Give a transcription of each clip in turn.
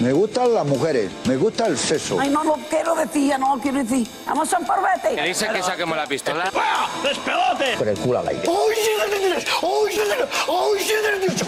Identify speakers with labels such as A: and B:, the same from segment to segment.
A: Me gustan las mujeres, me gusta el sexo.
B: Ay, no lo quiero decir, ya no lo quiero decir. Vamos a un parvete.
C: Que dice que saquemos la pistola.
A: Con el culo al aire.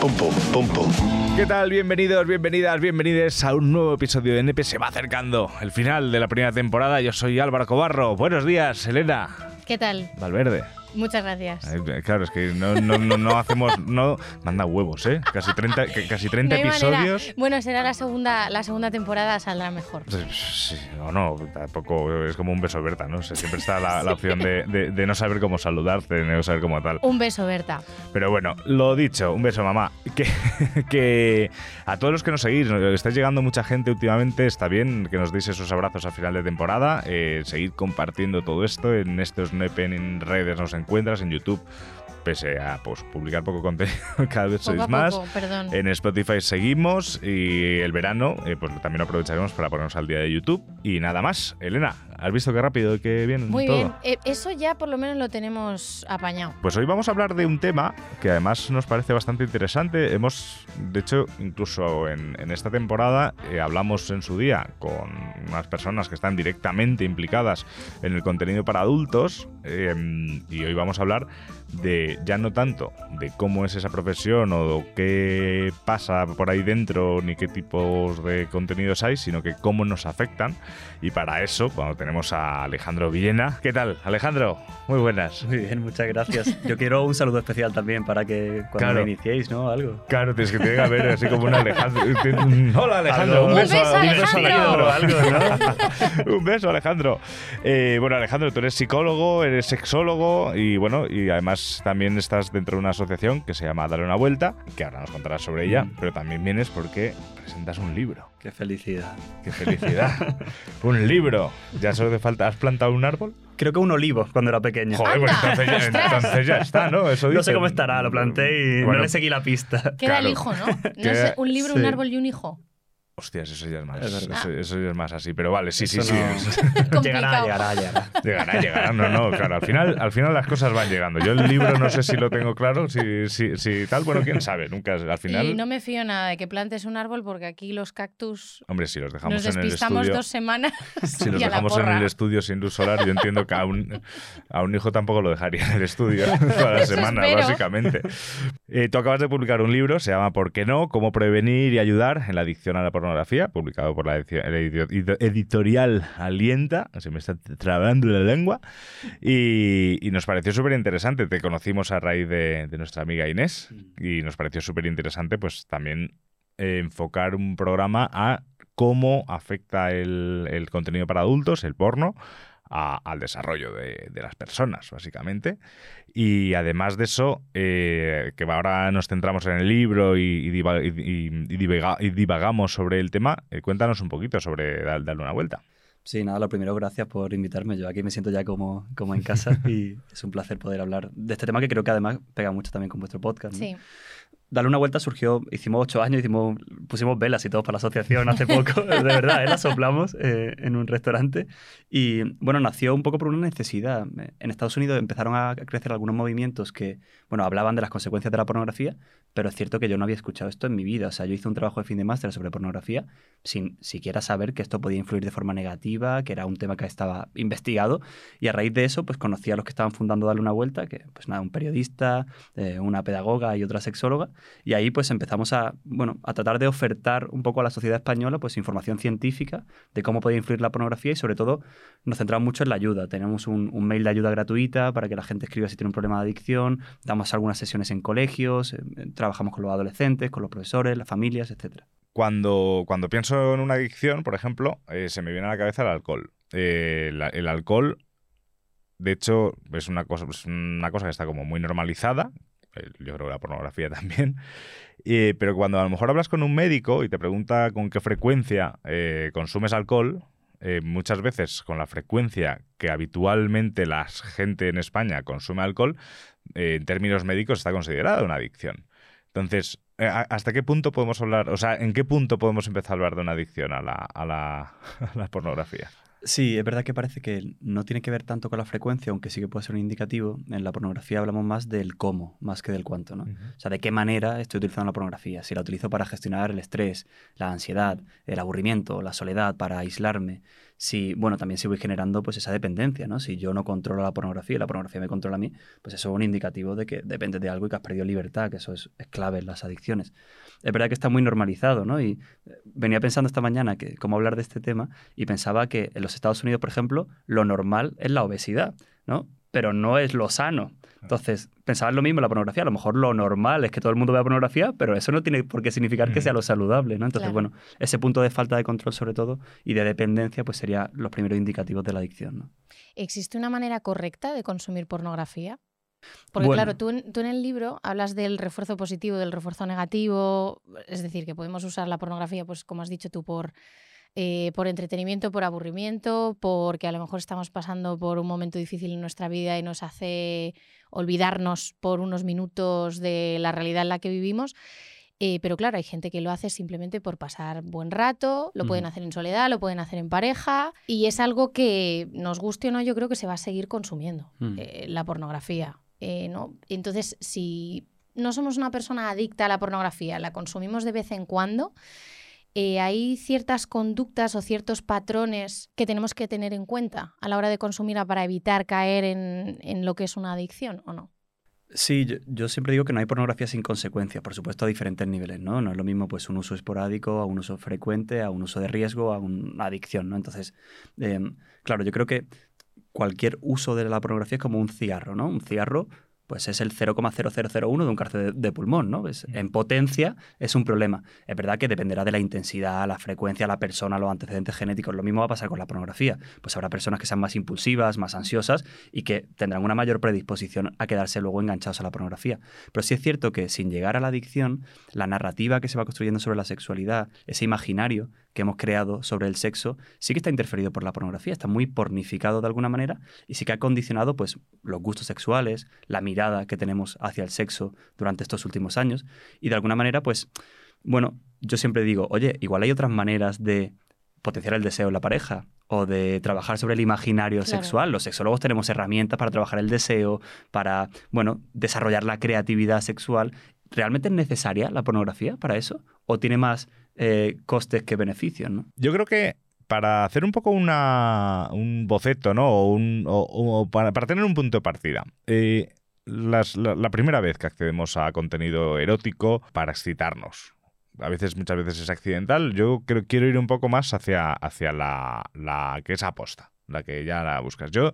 D: Pum, pum, pum, pum.
E: ¿Qué tal? Bienvenidos, bienvenidas, bienvenidos a un nuevo episodio de NP. Se va acercando el final de la primera temporada. Yo soy Álvaro Cobarro. Buenos días, Elena.
F: ¿Qué tal?
E: Valverde.
F: Muchas gracias.
E: Ay, Claro, es que no, no, no, no hacemos. No, manda huevos, ¿eh? Casi 30, que- casi 30
F: No hay manera.
E: episodios.
F: Bueno, será la segunda, la segunda temporada, saldrá mejor.
E: Sí, o no, tampoco es como un beso Berta, ¿no? O sea, siempre está la, la opción de, de- de no saber cómo saludarte, de no saber cómo tal.
F: Un beso, Berta.
E: Pero bueno, lo dicho, un beso mamá. Que, que a todos los que nos seguís, estáis llegando mucha gente últimamente, está bien que nos deis esos abrazos al final de temporada, eh, seguid compartiendo todo esto, en estos Nepen en redes nos encuentras, en YouTube, pese a pues, publicar poco contenido, cada vez sois más.
F: poco, perdón.
E: En Spotify seguimos y el verano eh, pues también aprovecharemos para ponernos al día de YouTube y nada más. Elena, ¿has visto qué rápido y qué bien
F: Muy
E: todo?
F: bien. Eh, eso ya por lo menos lo tenemos apañado.
E: Pues hoy vamos a hablar de un tema que además nos parece bastante interesante. Hemos, de hecho, incluso en, en esta temporada eh, hablamos en su día con unas personas que están directamente implicadas en el contenido para adultos eh, y hoy vamos a hablar de ya no tanto de cómo es esa profesión o qué pasa por ahí dentro ni qué tipos de contenidos hay, sino que cómo nos afectan. Y para eso, cuando tenemos a Alejandro Villena. ¿Qué tal, Alejandro? Muy buenas.
G: Muy bien, muchas gracias. Yo quiero un saludo especial también para que cuando
E: Claro.
G: me iniciéis, ¿no? Algo.
E: Claro, tienes que tiene que haber así como un Alejandro. Hola Alejandro, un beso, un beso
F: Alejandro.
E: Un beso Alejandro. Eh, bueno Alejandro, tú eres psicólogo, eres sexólogo y bueno, y además también estás dentro de una asociación que se llama Dale una vuelta, que ahora nos contarás sobre ella,
G: Mm.
E: pero también vienes porque presentas un libro.
G: Qué felicidad.
E: ¡Qué felicidad! un libro. Ya solo te falta. ¿Has plantado un árbol?
G: Creo que un olivo cuando era pequeño.
E: Joder, pues entonces ya,
F: ostras.
E: entonces ya está, ¿no? Eso
G: no sé cómo estará, lo planté y
E: Bueno,
G: no le seguí la pista.
F: Queda
E: Claro.
F: el hijo, ¿no? No sé, un libro, un árbol y un hijo.
E: Hostias, eso ya es más.
G: Es
E: eso, eso ya es más así. Pero vale, sí, sí,
G: Eso
E: sí.
G: no- llegará,
F: Complicado.
G: llegará, llegará.
E: Llegará, llegará. No, no, claro. Al final, al final las cosas van llegando. Yo el libro no sé si lo tengo claro, si, si, si tal. Bueno, quién sabe. Nunca. Al final.
F: Y no me fío nada de que plantes un árbol porque aquí los cactus
E: Hombre, si los dejamos
F: nos
E: en el
F: despistamos
E: estudio.
F: dos semanas
E: Si los
F: y a la
E: dejamos en el estudio sin luz solar, yo entiendo que a un, a un hijo tampoco lo dejaría en el estudio toda la semana,
F: espero.
E: básicamente. Eh, tú acabas de publicar un libro, se llama ¿Por qué no? Cómo prevenir y ayudar en la adicción a la pornografía, publicado por la editorial Alienta, se me está trabando la lengua, y, y nos pareció súper interesante. Te conocimos a raíz de, de nuestra amiga Inés, y nos pareció súper interesante pues también eh, enfocar un programa a cómo afecta el, el contenido para adultos, el porno, a- al desarrollo de, de las personas, básicamente. Y además de eso, eh, que ahora nos centramos en el libro y, y diva- y- y- y divaga- y divagamos sobre el tema, eh, cuéntanos un poquito sobre dar- darle una vuelta.
G: Sí, nada, lo primero, gracias por invitarme. Yo aquí me siento ya como, como en casa y es un placer poder hablar de este tema que creo que además pega mucho también con vuestro podcast. ¿no?
F: Sí.
G: Darle una vuelta surgió, hicimos ocho años, hicimos, pusimos velas y todo para la asociación hace poco, de verdad, ¿eh? las soplamos eh, en un restaurante. Y bueno, nació un poco por una necesidad. En Estados Unidos empezaron a crecer algunos movimientos que, bueno, hablaban de las consecuencias de la pornografía, pero es cierto que yo no había escuchado esto en mi vida. O sea, yo hice un trabajo de fin de máster sobre pornografía sin siquiera saber que esto podía influir de forma negativa, que era un tema que estaba investigado. Y a raíz de eso, pues conocí a los que estaban fundando Darle una Vuelta, que pues nada, un periodista, eh, una pedagoga y otra sexóloga. Y ahí pues empezamos a, bueno, a tratar de ofertar un poco a la sociedad española pues información científica de cómo puede influir la pornografía y sobre todo nos centramos mucho en la ayuda. Tenemos un, un mail de ayuda gratuita para que la gente escriba si tiene un problema de adicción, damos algunas sesiones en colegios, eh, trabajamos con los adolescentes, con los profesores, las familias, etcétera.
E: Cuando, cuando pienso en una adicción, por ejemplo, eh, se me viene a la cabeza el alcohol. Eh, el alcohol, de hecho, es una cosa, es una cosa que está como muy normalizada el- yo creo que la pornografía también. Eh, pero cuando a lo mejor hablas con un médico y te pregunta con qué frecuencia eh, consumes alcohol, eh, muchas veces con la frecuencia que habitualmente la gente en España consume alcohol, eh, en términos médicos está considerada una adicción. Entonces, eh, ¿a- ¿hasta qué punto podemos hablar, o sea, en qué punto podemos empezar a hablar de una adicción a la, a la, a la pornografía?
G: Sí, es verdad que parece que no tiene que ver tanto con la frecuencia, aunque sí que puede ser un indicativo. En la pornografía hablamos más del cómo, más que del cuánto, ¿no? O sea, de qué manera estoy utilizando la pornografía. Si la utilizo para gestionar el estrés, la ansiedad, el aburrimiento, la soledad, para aislarme. Si, bueno, también si voy generando pues esa dependencia, ¿no? Si yo no controlo la pornografía y la pornografía me controla a mí, pues eso es un indicativo de que dependes de algo y que has perdido libertad, que eso es, clave en las adicciones. Es verdad que está muy normalizado, ¿no? Y eh, venía pensando esta mañana que cómo hablar de este tema y pensaba que en los Estados Unidos, por ejemplo, lo normal es la obesidad, ¿no? Pero no es lo sano. Entonces, pensaba en lo mismo en la pornografía. A lo mejor lo normal es que todo el mundo vea pornografía, pero eso no tiene por qué significar que sea lo saludable, ¿no? Entonces,
F: Claro.
G: bueno, ese punto de falta de control sobre todo y de dependencia, pues serían los primeros indicativos de la adicción, ¿no?
F: ¿Existe una manera correcta de consumir pornografía? Porque
G: Bueno.
F: claro, tú en el libro hablas del refuerzo positivo, del refuerzo negativo, es decir, que podemos usar la pornografía, pues como has dicho tú, por, eh, por entretenimiento, por aburrimiento, porque a lo mejor estamos pasando por un momento difícil en nuestra vida y nos hace olvidarnos por unos minutos de la realidad en la que vivimos. Eh, pero claro, hay gente que lo hace simplemente por pasar buen rato, lo pueden hacer en soledad, lo pueden hacer en pareja, y es algo que, nos guste o no, yo creo que se va a seguir consumiendo,
G: Mm.
F: eh, la pornografía. eh, ¿no? Entonces, si no somos una persona adicta a la pornografía, la consumimos de vez en cuando, eh, hay ciertas conductas o ciertos patrones que tenemos que tener en cuenta a la hora de consumirla para evitar caer en, en lo que es una adicción, ¿o no?
G: Sí, yo, siempre digo que no hay pornografía sin consecuencias, por supuesto a diferentes niveles, ¿no? No es lo mismo pues un uso esporádico, a un uso frecuente, a un uso de riesgo, a una adicción, ¿no? Entonces, em, claro, yo creo que cualquier uso de la pornografía es como un cigarro, ¿no? Un cigarro pues es el 0,0001 de un cáncer de, de pulmón, ¿no? Es- en potencia es un problema. Es verdad que dependerá de la intensidad, la frecuencia, la persona, los antecedentes genéticos. Lo mismo va a pasar con la pornografía. Pues habrá personas que sean más impulsivas, más ansiosas y que tendrán una mayor predisposición a quedarse luego enganchados a la pornografía. Pero sí es cierto que sin llegar a la adicción, la narrativa que se va construyendo sobre la sexualidad, ese imaginario que hemos creado sobre el sexo, sí que está interferido por la pornografía, está muy pornificado de alguna manera y sí que ha condicionado pues, los gustos sexuales, la mirada que tenemos hacia el sexo durante estos últimos años y de alguna manera, pues, bueno, yo siempre digo, oye, igual hay otras maneras de potenciar el deseo en la pareja o de trabajar sobre el imaginario
F: Claro.
G: sexual. Los sexólogos tenemos herramientas para trabajar el deseo, para, bueno, desarrollar la creatividad sexual. ¿Realmente es necesaria la pornografía para eso? ¿O tiene más eh, costes que beneficios, no?
E: Yo creo que para hacer un poco una, un boceto, ¿no? O, un- o- para, para tener un punto de partida. eh, la, la primera vez que accedemos a contenido erótico para excitarnos. A veces, muchas veces es accidental. Yo creo, quiero ir un poco más hacia, hacia la, la que es aposta, la que ya la buscas. Yo,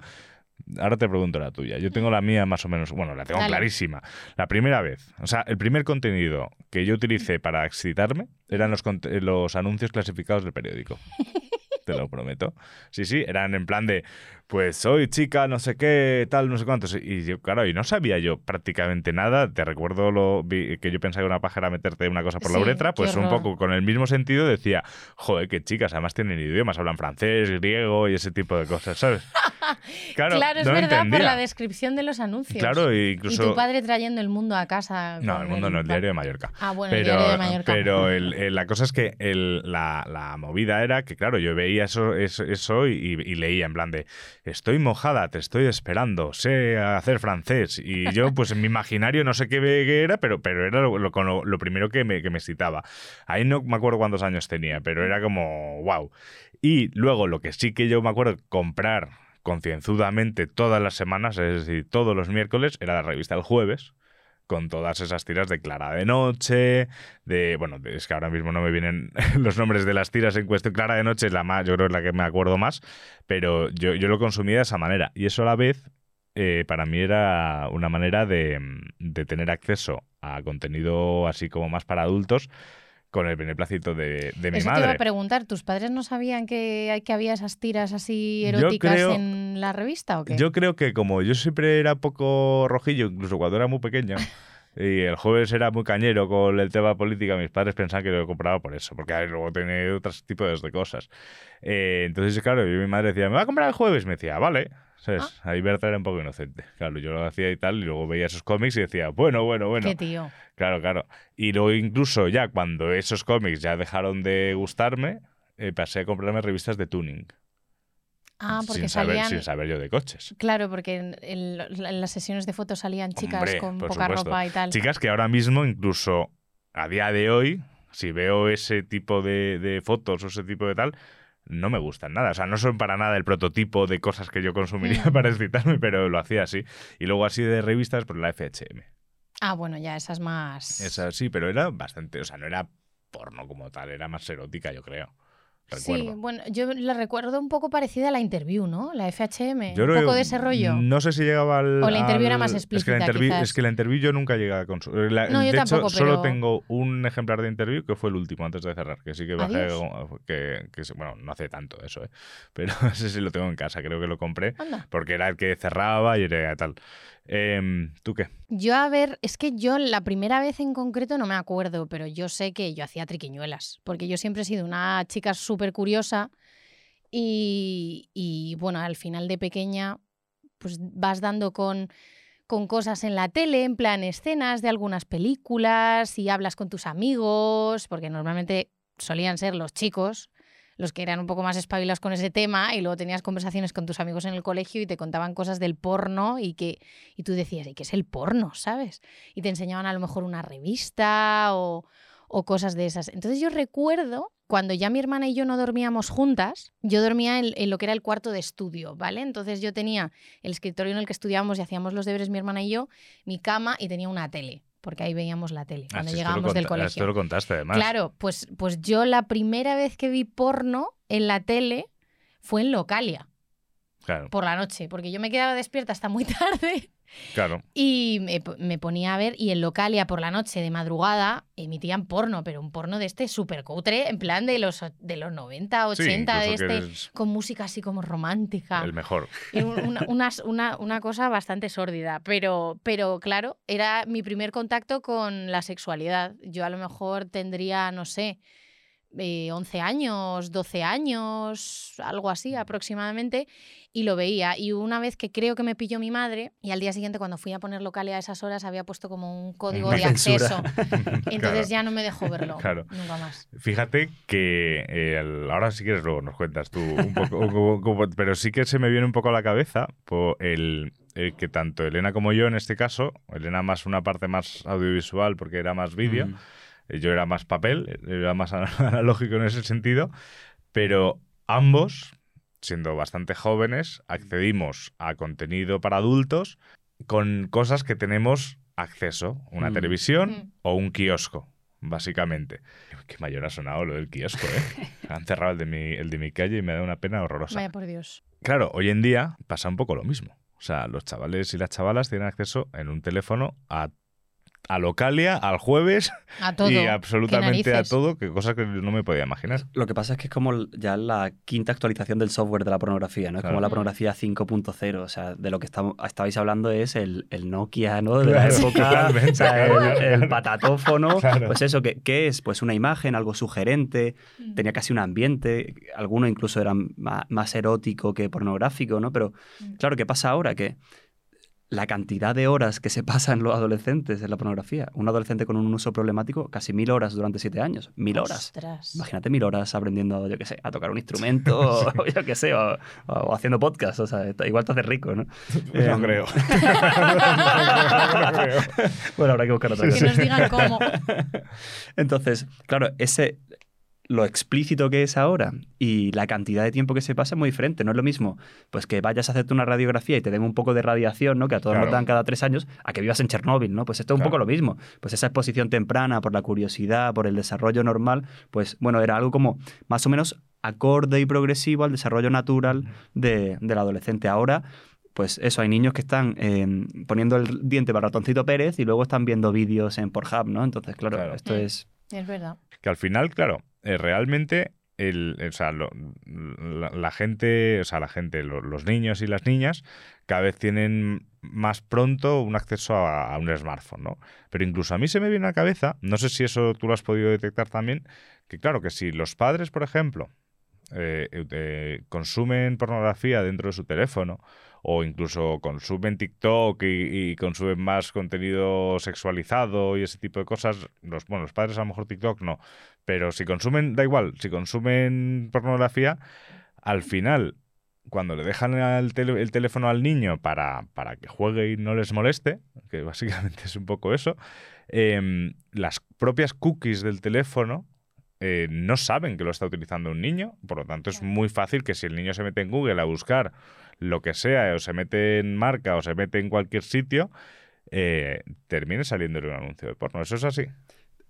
E: ahora te pregunto la tuya. Yo tengo la mía más o menos, bueno, la tengo
F: Dale.
E: clarísima. La primera vez, o sea, el primer contenido que yo utilicé para excitarme eran los, los anuncios clasificados del periódico. Te lo prometo. Sí, sí, eran en plan de, pues soy chica, no sé qué, tal, no sé cuántos. Y yo, claro, y no sabía yo prácticamente nada. Te recuerdo lo, vi- que yo pensaba que una paja era meterte una cosa por la uretra, pues un poco con el mismo sentido decía, joder, qué chicas, además tienen idiomas, hablan francés, griego y ese tipo de cosas, ¿sabes? Claro,
F: Claro, es
E: no
F: verdad, por la descripción de los anuncios.
E: Claro, e
F: Y
E: incluso...
F: tu padre trayendo el mundo a casa.
E: No, el mundo no, el diario de Mallorca.
F: Ah, bueno, el
E: pero,
F: diario de Mallorca.
E: pero el- el- la cosa es que el- la, la movida era que, claro, yo veía eso, eso, eso y, y leía en plan de estoy mojada, te estoy esperando, sé hacer francés. Y yo, pues en mi imaginario no sé qué, era, pero, pero era lo primero que me, que me excitaba. Ahí no me acuerdo cuántos años tenía, pero era como, wow. Y luego lo que sí que yo me acuerdo comprar concienzudamente todas las semanas, es decir, todos los miércoles, era la revista El Jueves con todas esas tiras de Clara de Noche, de, bueno, es que ahora mismo no me vienen los nombres de las tiras en cuestión. Clara de Noche es la más, yo creo que es la que me acuerdo más, pero yo, yo lo consumía de esa manera. Y eso a la vez, eh, para mí era una manera de, de tener acceso a contenido así como más para adultos con el beneplácito de, de mi
F: Eso te iba a
E: madre.
F: preguntar, ¿tus padres no sabían que, que había esas tiras así eróticas
E: creo-
F: en la revista o qué?
E: Yo creo que como yo siempre era poco rojillo, incluso cuando era muy pequeño, Y el jueves era muy cañero con el tema política. Mis padres pensaban que lo compraba por eso, porque ver, luego tenía otros tipos de cosas. Eh, entonces, claro, yo mi madre decía, ¿me va a comprar el jueves? Me decía, vale. ¿Sabes? Ahí Berta era un poco inocente. Claro, yo lo hacía y tal, y luego veía esos cómics y decía, bueno, bueno, bueno.
F: Qué tío.
E: Claro, claro. Y luego incluso ya cuando esos cómics ya dejaron de gustarme, eh, pasé a comprarme revistas de tuning.
F: Ah, porque
E: sin, saber,
F: salían.
E: sin saber yo de coches.
F: Claro, porque en, en- en las sesiones de fotos salían chicas
E: Hombre,
F: con poca
E: supuesto.
F: ropa y tal.
E: Chicas que ahora mismo, incluso a día de hoy, si veo ese tipo de, de fotos o ese tipo de tal, no me gustan nada. O sea, no son para nada el prototipo de cosas que yo consumiría
F: Mm.
E: para excitarme, pero lo hacía así. Y luego así de revistas, por la FHM.
F: Ah, bueno, ya esas más.
E: Esa sí, pero era bastante, o sea, no era porno como tal, era más erótica, yo creo.
F: Sí,
E: Recuerdo.
F: bueno, yo la recuerdo un poco parecida a la interview, ¿no? La FHM,
E: Yo
F: un poco de ese rollo.
E: No sé si llegaba al.
F: O la interview era
E: al-
F: más
E: Es que la
F: explícita,
E: es que la interview yo nunca llegué a consumir.
F: No, yo
E: de hecho,
F: tampoco,
E: solo
F: pero-
E: tengo un ejemplar de interview que fue el último antes de cerrar. Que sí que bajé. Como- Que, que bueno, no hace tanto eso, ¿eh? Pero ese sí lo tengo en casa. Creo que lo compré
F: Anda.
E: porque era el que cerraba y era tal. Em, ¿Tú qué?
F: Yo, a ver, es que yo la primera vez en concreto no me acuerdo, pero yo sé que yo hacía triquiñuelas, porque yo siempre he sido una chica súper curiosa y, y, bueno, al final de pequeña, pues vas dando con, con cosas en la tele, en plan escenas de algunas películas y hablas con tus amigos, porque normalmente solían ser los chicos los que eran un poco más espabilados con ese tema y luego tenías conversaciones con tus amigos en el colegio y te contaban cosas del porno y que y tú decías, ¿y qué es el porno? ¿Sabes? Y te enseñaban a lo mejor una revista o, o cosas de esas. Entonces yo recuerdo cuando ya mi hermana y yo no dormíamos juntas, yo dormía en, lo que era el cuarto de estudio, ¿vale? Entonces yo tenía el escritorio en el que estudiábamos y hacíamos los deberes mi hermana y yo, mi cama y tenía una tele, porque ahí veíamos la tele cuando llegábamos del colegio.
E: Esto lo contaste además.
F: Claro, pues, pues yo la primera vez que vi porno en la tele fue en Localia,
E: Claro,
F: por la noche, porque yo me quedaba despierta hasta muy tarde
E: claro.
F: y me, me ponía a ver y en Localia por la noche de madrugada emitían porno, pero un porno de este súper cutre, en plan de los, de los 90,
E: Sí,
F: 80, de este,
E: es
F: con música así como romántica.
E: el mejor.
F: Una, una- una cosa bastante sórdida, pero, pero claro, era mi primer contacto con la sexualidad. Yo a lo mejor tendría, no sé, eh, 11 años, 12 años, algo así aproximadamente, y lo veía. Y una vez que creo que me pilló mi madre, y al día siguiente cuando fui a poner local a esas horas había puesto como un código
E: Una
F: de
G: censura.
F: acceso. Entonces
E: Claro.
F: ya no me dejó verlo
E: Claro.
F: nunca más.
E: Fíjate que eh, el- ahora si quieres luego nos cuentas tú un poco, un poco- pero sí que se me viene un poco a la cabeza por el, el que tanto Elena como yo en este caso, Elena más una parte más audiovisual porque era más vídeo,
G: Mm.
E: Yo era más papel, era más analógico en ese sentido, pero ambos, siendo bastante jóvenes, accedimos a contenido para adultos con cosas que tenemos acceso, una
G: Mm.
E: televisión
F: Mm.
E: o un kiosco, básicamente. Qué mayor ha sonado lo del kiosco, ¿eh? Han cerrado el de mi, el de mi calle y me da una pena horrorosa.
F: Vaya por Dios.
E: Claro, hoy en día pasa un poco lo mismo. O sea, los chavales y las chavalas tienen acceso en un teléfono a, a Localia, al jueves
F: A todo.
E: y absolutamente a todo, que cosas que no me podía imaginar.
G: Lo que pasa es que es como ya la quinta actualización del software de la pornografía, ¿no? Es
E: Claro.
G: como la pornografía 5.0. O sea, de lo que estamos, estabais hablando es el, el Nokia, ¿no? De la época.
E: totalmente,
G: o sea, el, el patatófono.
E: Claro.
G: Pues eso, ¿qué, ¿qué es? Pues una imagen, algo sugerente, tenía casi un ambiente. Algunos incluso eran ma- más, erótico que pornográfico, ¿no? Pero,
F: Mm.
G: claro, ¿qué pasa ahora? Que la cantidad de horas que se pasan los adolescentes en la pornografía. Un adolescente con un uso problemático, casi mil horas durante siete años. Mil horas.
F: Ostras.
G: Imagínate mil horas aprendiendo, yo qué sé, a tocar un instrumento, o yo qué sé, o, o haciendo podcast. O sea, igual te haces rico, ¿no?
E: No
G: Em,
E: creo. No creo.
G: Bueno, habrá que buscar otra
F: Que
G: cosa.
F: nos digan cómo.
G: Entonces, claro, ese lo explícito que es ahora y la cantidad de tiempo que se pasa es muy diferente. No es lo mismo pues que vayas a hacerte una radiografía y te den un poco de radiación, ¿no? Que a todos
E: Claro.
G: nos dan cada tres años, a que vivas en Chernóbil, ¿no? Pues esto es un poco lo mismo. Pues esa exposición temprana por la curiosidad, por el desarrollo normal, pues bueno, era algo como más o menos acorde y progresivo al desarrollo natural de, del adolescente. Ahora pues eso, hay niños que están eh, poniendo el diente para ratoncito Pérez y luego están viendo vídeos en Pornhub, ¿no? Entonces, claro,
E: Claro.
G: esto
F: Mm.
G: es...
F: Es verdad.
E: Que al final, claro, eh, realmente el, o sea, lo- la, gente, o sea, la gente, lo- los niños y las niñas, cada vez tienen más pronto un acceso a, a un smartphone, ¿no? Pero incluso a mí se me viene a la cabeza, no sé si eso tú lo has podido detectar también, que claro, que si los padres, por ejemplo, eh, eh, consumen pornografía dentro de su teléfono o incluso consumen TikTok y, y consumen más contenido sexualizado y ese tipo de cosas, los, bueno, los padres a lo mejor TikTok no, pero si consumen, da igual, si consumen pornografía, al final, cuando le dejan el, tele- el teléfono al niño para, para que juegue y no les moleste, que básicamente es un poco eso, em, las propias cookies del teléfono eh, no saben que lo está utilizando un niño, por lo tanto es muy fácil que si el niño se mete en Google a buscar lo que sea, o se mete en marca, o se mete en cualquier sitio, eh, termine saliéndole un anuncio de porno. ¿Eso es así?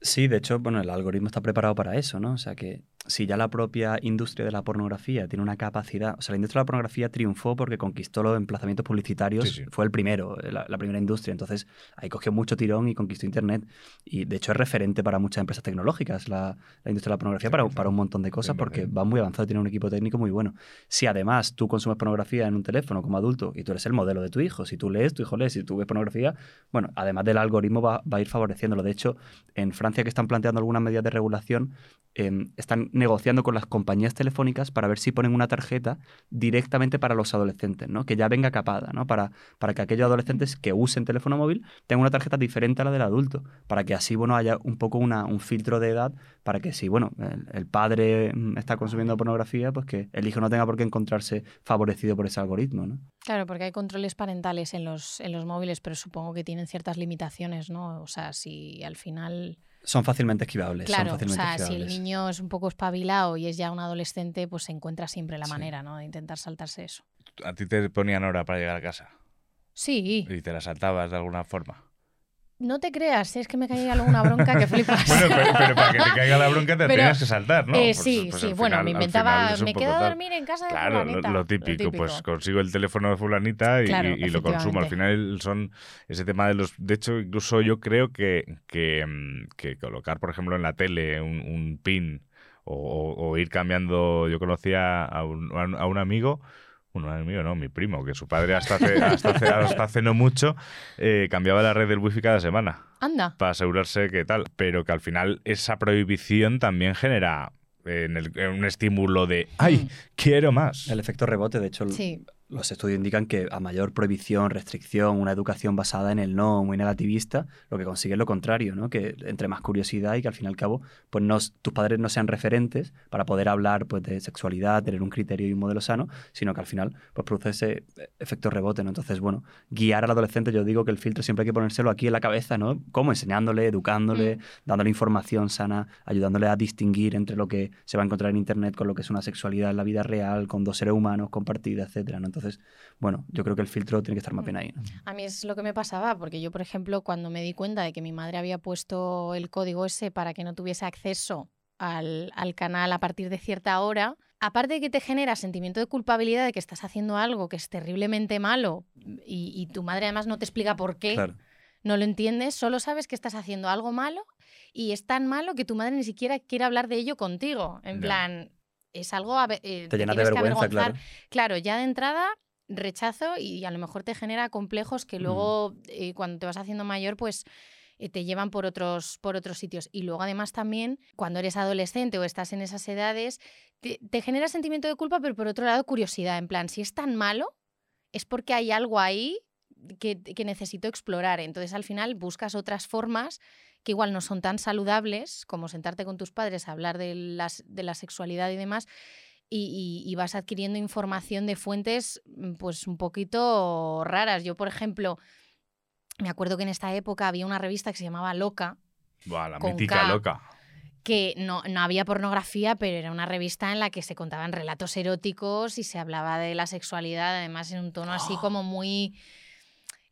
G: Sí, de hecho, bueno, el algoritmo está preparado para eso, ¿no? O sea que si ya la propia industria de la pornografía tiene una capacidad, o sea, la industria de la pornografía triunfó porque conquistó los emplazamientos publicitarios,
E: Sí, sí.
G: fue el primero, eh, la, la primera industria, entonces ahí cogió mucho tirón y conquistó Internet y de hecho es referente para muchas empresas tecnológicas la, la industria de la pornografía para, para un montón de cosas porque
E: 100%.
G: va muy avanzado, tiene un equipo técnico muy bueno. Si además tú consumes pornografía en un teléfono como adulto y tú eres el modelo de tu hijo, si tú lees, tu hijo lee, si tú ves pornografía, bueno, además del algoritmo va, va a ir favoreciéndolo. De hecho, en Francia que están planteando algunas medidas de regulación, em, están negociando con las compañías telefónicas para ver si ponen una tarjeta directamente para los adolescentes, ¿no? Que ya venga capada, ¿no? Para, para que aquellos adolescentes que usen teléfono móvil tengan una tarjeta diferente a la del adulto, para que así, bueno, haya un poco una, un filtro de edad, para que si, bueno, el, el padre mm, está consumiendo pornografía, pues que el hijo no tenga por qué encontrarse favorecido por ese algoritmo, ¿no?
F: Claro, porque hay controles parentales en los, en los móviles, pero supongo que tienen ciertas limitaciones, ¿no? O sea, si al final...
G: Son fácilmente esquivables. son
F: Claro, o
G: fácilmente
F: sea, si el niño es un poco espabilado y es ya un adolescente, pues se encuentra siempre la
G: Sí.
F: manera, ¿no? De intentar saltarse eso.
E: ¿A ti te ponían hora para llegar a casa?
F: Sí,
E: Y te la saltabas de alguna forma.
F: No te creas, es que me caía alguna bronca que flipas.
E: Bueno, pero, pero para que te caiga la bronca te tenías que saltar, ¿no?
F: Eh,
E: Pues-
F: sí,
E: pues
F: sí, bueno,
E: final-
F: me inventaba, me quedo a dormir en casa de
E: Claro, lo,
F: fulanita,
E: lo típico, pues consigo el teléfono de fulanita y,
F: Claro,
E: y- y lo consumo. Al final son ese tema de los... De hecho, incluso yo creo que, que, mm, que colocar, por ejemplo, en la tele un, un pin o, o- ir cambiando... Yo conocía a un, a un- a un amigo... Amigo no, mi primo, que su padre hasta hace, hasta hace, hasta hace no mucho eh, cambiaba la red del wifi cada semana
F: Anda,
E: para asegurarse que tal, pero que al final esa prohibición también genera eh, en el- en un estímulo de ¡ay,
F: Mm.
E: quiero más!
G: El efecto rebote, de hecho,
F: sí.
G: Los estudios indican que a mayor prohibición, restricción, una educación basada en el no, muy negativista, lo que consigue es lo contrario, ¿no? Que entre más curiosidad y que al fin y al cabo, pues no, tus padres no sean referentes para poder hablar pues, de sexualidad, tener un criterio y un modelo sano, sino que al final pues produce ese efecto rebote, ¿no? Entonces, bueno, guiar al adolescente, yo digo que el filtro siempre hay que ponérselo aquí en la cabeza, ¿no? ¿Cómo? Enseñándole, educándole,
F: Mm.
G: dándole información sana, ayudándole a distinguir entre lo que se va a encontrar en Internet con lo que es una sexualidad en la vida real, con dos seres humanos, compartida, etcétera, ¿no? Entonces, bueno, yo creo que el filtro tiene que estar más bien ahí, ¿no?
F: A mí es lo que me pasaba, porque yo, por ejemplo, cuando me di cuenta de que mi madre había puesto el código ese para que no tuviese acceso al, al canal a partir de cierta hora, aparte de que te genera sentimiento de culpabilidad de que estás haciendo algo que es terriblemente malo y, y tu madre además no te explica por qué,
G: Claro.
F: no lo entiendes, solo sabes que estás haciendo algo malo y es tan malo que tu madre ni siquiera quiere hablar de ello contigo. En plan, es algo... eh,
G: Te de vergüenza, claro.
F: Claro, ya de entrada rechazo y a lo mejor te genera complejos que luego eh, cuando te vas haciendo mayor pues eh, te llevan por otros, por otros sitios. Y luego además también cuando eres adolescente o estás en esas edades te, te genera sentimiento de culpa pero por otro lado curiosidad. En plan, si es tan malo es porque hay algo ahí que, que necesito explorar. Entonces al final buscas otras formas que igual no son tan saludables como sentarte con tus padres a hablar de, las, de la sexualidad y demás, y, y- y vas adquiriendo información de fuentes mm, pues un poquito raras. Yo, por ejemplo, me acuerdo que en esta época había una revista que se llamaba Loca,
E: Buah, la mítica
F: K.
E: loca.
F: que no, no había pornografía, pero era una revista en la que se contaban relatos eróticos y se hablaba de la sexualidad, además en un tono así como muy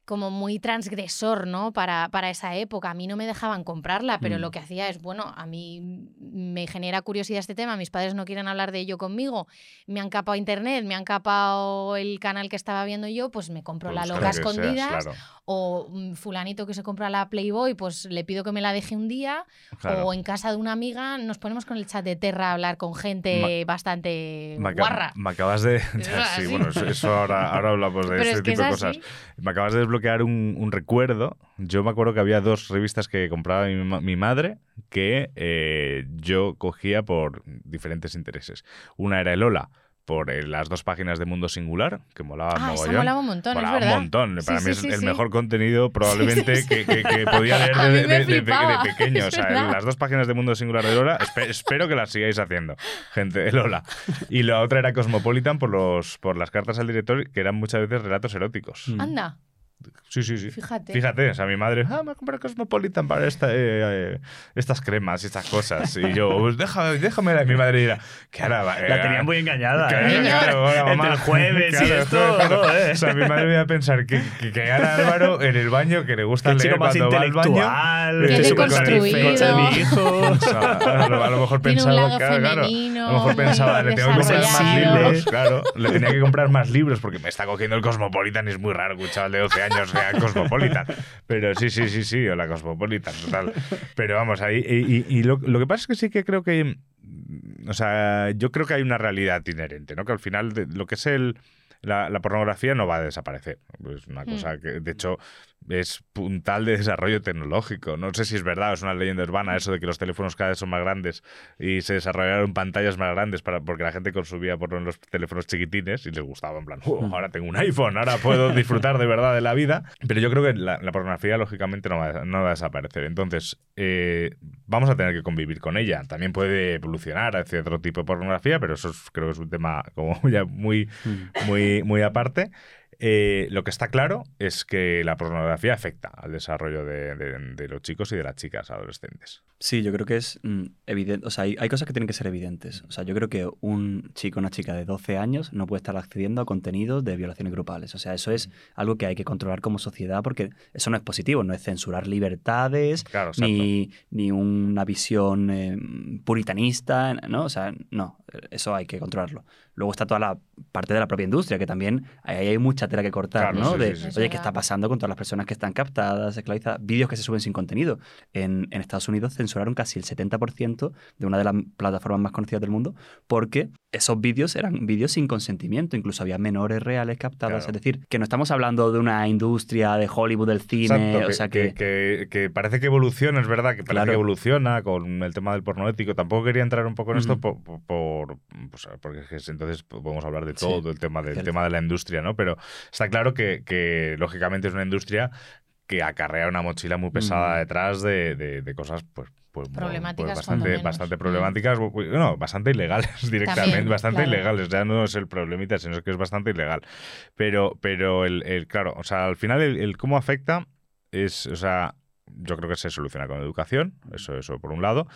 F: como muy transgresor, ¿no? Para, para esa época. A mí no me dejaban comprarla, pero
G: Mm.
F: lo que hacía es, bueno, a mí me genera curiosidad este tema, mis padres no quieren hablar de ello conmigo, me han capado internet, me han capado el canal que estaba viendo yo, pues me compro
E: Por
F: la loca escondidas,
E: claro,
F: o mm, fulanito que se compra la Playboy, pues le pido que me la deje un día,
E: claro.
F: o en casa de una amiga nos ponemos con el chat de Terra a hablar con gente bastante
E: Me,
F: guarra.
E: me acabas de. Sí, bueno, eso, ahora, ahora hablamos de
F: Pero
E: ese
F: es
E: tipo de
F: es
E: cosas.
F: así.
E: Me acabas de desbloquear un, un recuerdo. Yo me acuerdo que había dos revistas que compraba mi, mi madre que eh, yo cogía por diferentes intereses. Una era el Hola, por eh, las dos páginas de Mundo Singular, que molaba
F: Ah, esa
E: mogollón.
F: molaba un montón,
E: Molaba
F: es verdad.
E: un montón. Para
F: sí,
E: mí es
F: sí,
E: el mejor contenido probablemente. Que, que- que podía leer de, de- de- de- de pequeño.
F: es
E: O sea,
F: verdad.
E: las dos páginas de Mundo Singular de Lola, espe- espero que las sigáis haciendo, gente, el Hola. Y la otra era Cosmopolitan por, los, por las cartas al director, que eran muchas veces relatos eróticos.
F: Anda,
E: Sí, sí, sí.
F: Fíjate.
E: Fíjate, o sea, mi madre, ah, me voy a comprar Cosmopolitan para esta, eh, eh, estas cremas y estas cosas. Y yo, pues déjame, déjame. Y mi madre dirá, que ahora va,
G: La
E: eh,
G: tenían muy engañada.
E: Claro,
G: ¿eh?
E: claro, bueno,
G: Entre el jueves y esto.
E: claro.
G: joder.
E: O sea, mi madre me iba a pensar que, que, que ahora Álvaro en el baño, que le gusta
G: Qué
E: leer
G: chico más
E: cuando va al baño.
G: intelectual.
E: eh,
F: Qué
G: estoy súper
F: deconstruido.
G: satisfecho de mi hijo.
E: O sea, a, lo, a lo mejor
F: Tiene un
E: pensaba,
F: lado
E: claro, claro.
F: femenino,
E: a lo mejor pensaba, le tengo que comprar más libros, claro. Le tenía que comprar más libros porque me está cogiendo el Cosmopolitan y es muy raro que un chaval de 12 años lea Cosmopolitan. Pero sí, sí, sí, sí, o la Cosmopolitan, total. Pero vamos, ahí. Y, y- y lo, lo que pasa es que sí que creo que. mm, O sea, yo creo que hay una realidad inherente, ¿no? Que al final de- lo que es el. La, la pornografía no va a desaparecer. Es una cosa que, de hecho, es puntal de desarrollo tecnológico. No sé si es verdad, es una leyenda urbana eso de que los teléfonos cada vez son más grandes y se desarrollaron pantallas más grandes para, porque la gente consumía en los teléfonos chiquitines y les gustaba, en plan, "Uh, ahora tengo un iPhone, ahora puedo disfrutar de verdad de la vida. Pero yo creo que la, la pornografía, lógicamente, no va, no va a desaparecer. Entonces, eh, vamos a tener que convivir con ella. También puede evolucionar hacia otro tipo de pornografía, pero eso es- creo que es un tema como ya muy, muy, muy aparte. Eh, lo que está claro es que la pornografía afecta al desarrollo de, de- de los chicos y de las chicas adolescentes.
G: Sí, yo creo que es evidente. O sea, hay, hay cosas que tienen que ser evidentes. O sea, yo creo que un chico o una chica de 12 años no puede estar accediendo a contenidos de violaciones grupales. O sea, eso es algo que hay que controlar como sociedad porque eso no es positivo, no es censurar libertades,
E: Claro,
G: ni, ni una visión eh, puritanista, ¿no? O sea, no, eso hay que controlarlo. Luego está toda la parte de la propia industria, que también ahí hay mucha tela que cortar,
E: Claro,
G: ¿no?
E: sí,
G: de,
E: sí, sí.
G: Oye, ¿qué está pasando con todas las personas que están captadas, esclavizadas? Vídeos que se suben sin contenido. En, en Estados Unidos censuraron casi el 70% de una de las plataformas más conocidas del mundo porque esos vídeos eran vídeos sin consentimiento, incluso había menores reales captados.
E: Claro.
G: Es decir, que no estamos hablando de una industria de Hollywood del cine,
E: Exacto,
G: o sea que...
E: que, que parece que evoluciona, es verdad, que parece
G: Claro.
E: que evoluciona con el tema del porno ético. Tampoco quería entrar un poco en esto por, pues, porque es que entonces podemos hablar de
G: Sí,
E: todo el tema del tema de la industria, ¿no? Pero está claro que, que, lógicamente es una industria que acarrea una mochila muy pesada
G: Mm.
E: detrás de, de- de cosas pues, pues,
F: Problemáticas,
E: pues, bastante,
F: Mm.
E: problemáticas, no, bastante ilegales directamente,
F: También,
E: bastante
F: claro.
E: ilegales. Ya no es el problemita, sino que es bastante ilegal. Pero, pero el, el- claro, o sea, al final el, el cómo afecta es, o sea, yo creo que se soluciona con educación, eso, eso por un lado.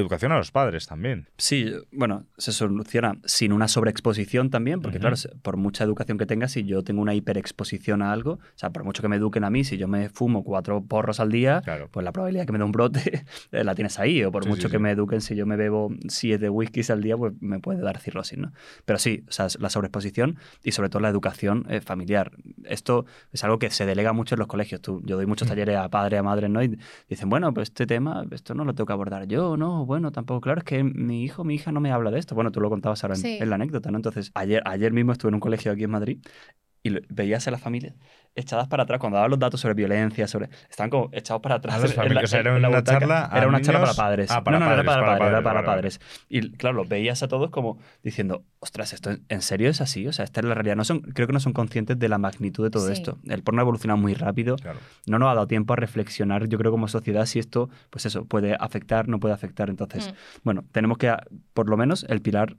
E: Educación a los padres también.
G: Sí, bueno, se soluciona sin una sobreexposición también, porque
E: Ujú.
G: claro, se- por mucha educación que tenga, si yo tengo una hiperexposición a algo, o sea, por mucho que me eduquen a mí, si yo me fumo cuatro porros al día,
E: Claro.
G: pues la probabilidad que me dé un brote eh, la tienes ahí, o por
E: Sí,
G: mucho
E: sí,
G: que
E: sí.
G: me eduquen, si yo me bebo siete whiskies al día, pues me puede dar cirrosis, ¿no? Pero sí, o sea, la sobreexposición y sobre todo la educación eh, familiar. Esto es algo que se delega mucho en los colegios. Tú, yo doy muchos
E: Mm.
G: talleres a padres, a madres, ¿no? Y dicen, bueno, pues este tema, esto no lo tengo que abordar yo, ¿no? Bueno, tampoco, claro, es que mi hijo, mi hija no me habla de esto. Bueno, tú lo contabas ahora en, la anécdota, ¿no? Entonces, ayer, ayer mismo estuve en un colegio aquí en Madrid y lo- veías a las familias echadas para atrás cuando daban los datos sobre violencia, sobre estaban como echados para atrás. En la-
E: familias, o sea, era
G: en
E: una
G: butaca.
E: charla
G: Era una charla para padres.
E: Ah, para
G: no, no,
E: padres,
G: era para,
E: para
G: padres, era para. Y claro, los veías a todos como diciendo, ostras, esto en- serio es así, o sea, esta es la realidad. No son, creo que no son conscientes de la magnitud de todo
F: Sí.
G: esto. El porno ha evolucionado muy rápido
E: Claro.
G: no nos ha dado tiempo a reflexionar, yo creo, como sociedad, si esto, pues eso, puede afectar, no puede afectar. Entonces,
F: Mm.
G: bueno, tenemos que, por lo menos, el pilar